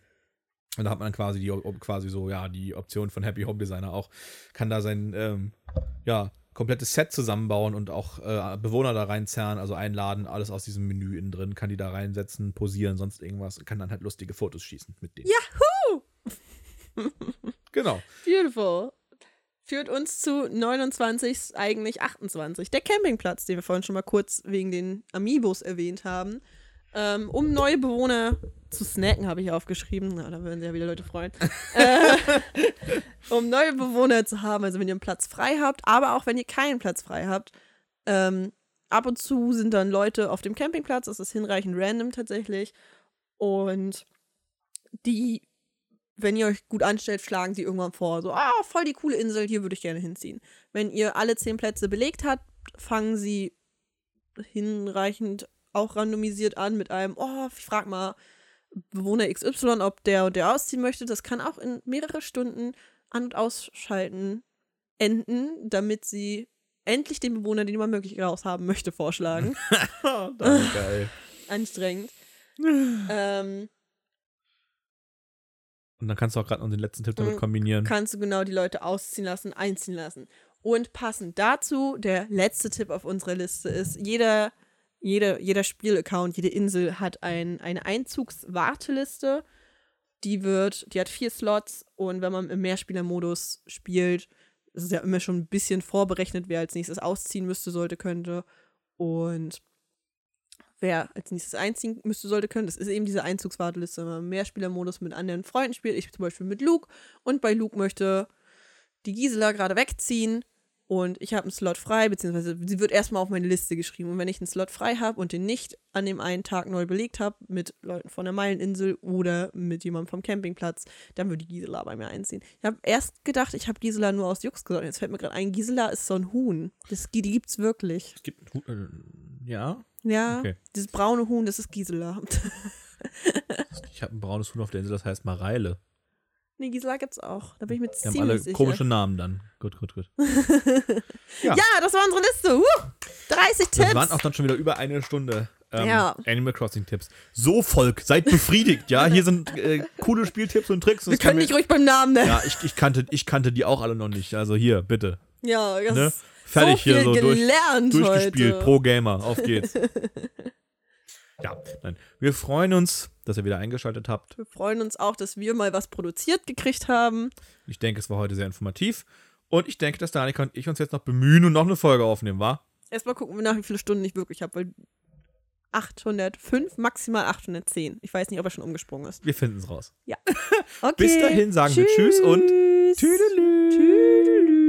Und da hat man quasi die quasi so, ja, die Option von Happy Home Designer auch. Kann da sein, ähm, ja, komplettes Set zusammenbauen und auch äh, Bewohner da reinzerren, also einladen, alles aus diesem Menü innen drin, kann die da reinsetzen, posieren, sonst irgendwas, kann dann halt lustige Fotos schießen mit denen. Yahoo! Genau. Beautiful. Führt uns zu 29, eigentlich 28. Der Campingplatz, den wir vorhin schon mal kurz wegen den Amiibos erwähnt haben. Ähm, um neue Bewohner zu snacken, habe ich aufgeschrieben. Na, da würden sich ja wieder Leute freuen. äh, um neue Bewohner zu haben, also wenn ihr einen Platz frei habt, aber auch wenn ihr keinen Platz frei habt. Ähm, ab und zu sind dann Leute auf dem Campingplatz, das ist hinreichend random tatsächlich. Und die wenn ihr euch gut anstellt, schlagen sie irgendwann vor, so, ah, voll die coole Insel, hier würde ich gerne hinziehen. Wenn ihr alle zehn Plätze belegt habt, fangen sie hinreichend auch randomisiert an mit einem, oh, ich frag mal Bewohner XY, ob der und der ausziehen möchte. Das kann auch in mehrere Stunden an- und ausschalten enden, damit sie endlich den Bewohner, den man möglich raushaben möchte, vorschlagen. Geil. Anstrengend. ähm, Und dann kannst du auch gerade noch den letzten Tipp damit Mhm. kombinieren. kannst du genau die Leute ausziehen lassen, einziehen lassen. Und passend dazu, der letzte Tipp auf unserer Liste ist, jeder, jeder, jeder Spielaccount, jede Insel hat ein, eine Einzugswarteliste. Die wird, die hat vier Slots und wenn man im Mehrspielermodus spielt, ist es ja immer schon ein bisschen vorberechnet, wer als nächstes ausziehen müsste, sollte, könnte. Und wer als nächstes einziehen müsste, sollte, können. Das ist eben diese Einzugswarteliste, wenn man im Mehrspielermodus mit anderen Freunden spielt. Ich zum Beispiel mit Luke. Und bei Luke möchte die Gisela gerade wegziehen und ich habe einen Slot frei, beziehungsweise sie wird erstmal auf meine Liste geschrieben. Und wenn ich einen Slot frei habe und den nicht an dem einen Tag neu belegt habe, mit Leuten von der Meileninsel oder mit jemandem vom Campingplatz, dann würde Gisela bei mir einziehen. Ich habe erst gedacht, ich habe Gisela nur aus Jux gesagt. Jetzt fällt mir gerade ein, Gisela ist so ein Huhn. Das, die gibt's wirklich. Es gibt einen Hu- äh, ja, Ja, Okay. dieses braune Huhn, das ist Gisela. ich habe ein braunes Huhn auf der Insel, das heißt Mareile. Nee, Gisela gibt's auch. Da bin ich mir Die ziemlich haben alle sicher. komische Namen dann. Gut, gut, gut. ja. das war unsere Liste. Uh, 30 Tipps. Das waren auch dann schon wieder über eine Stunde. Ähm, Ja. Animal Crossing Tipps. So, Volk, seid befriedigt, ja? Hier sind äh, coole Spieltipps und Tricks. und Wir das kann können dich ruhig beim Namen nennen. Ja, ich, ich, kannte, ich kannte die auch alle noch nicht. Also hier, bitte. Ja, das Ne? ist Fertig so viel hier so durch, durchgespielt. heute. Pro Gamer. Auf geht's. ja, nein. Wir freuen uns, dass ihr wieder eingeschaltet habt. Wir freuen uns auch, dass wir mal was produziert gekriegt haben. Ich denke, es war heute sehr informativ. Und ich denke, dass Danika und ich uns jetzt noch bemühen und noch eine Folge aufnehmen, wa? Erstmal gucken wir nach, wie viele Stunden ich wirklich habe, weil 805, maximal 810. Ich weiß nicht, ob er schon umgesprungen ist. Wir finden es raus. Okay. Bis dahin sagen wir Tschüss und. Tüdelü. Tüdelü.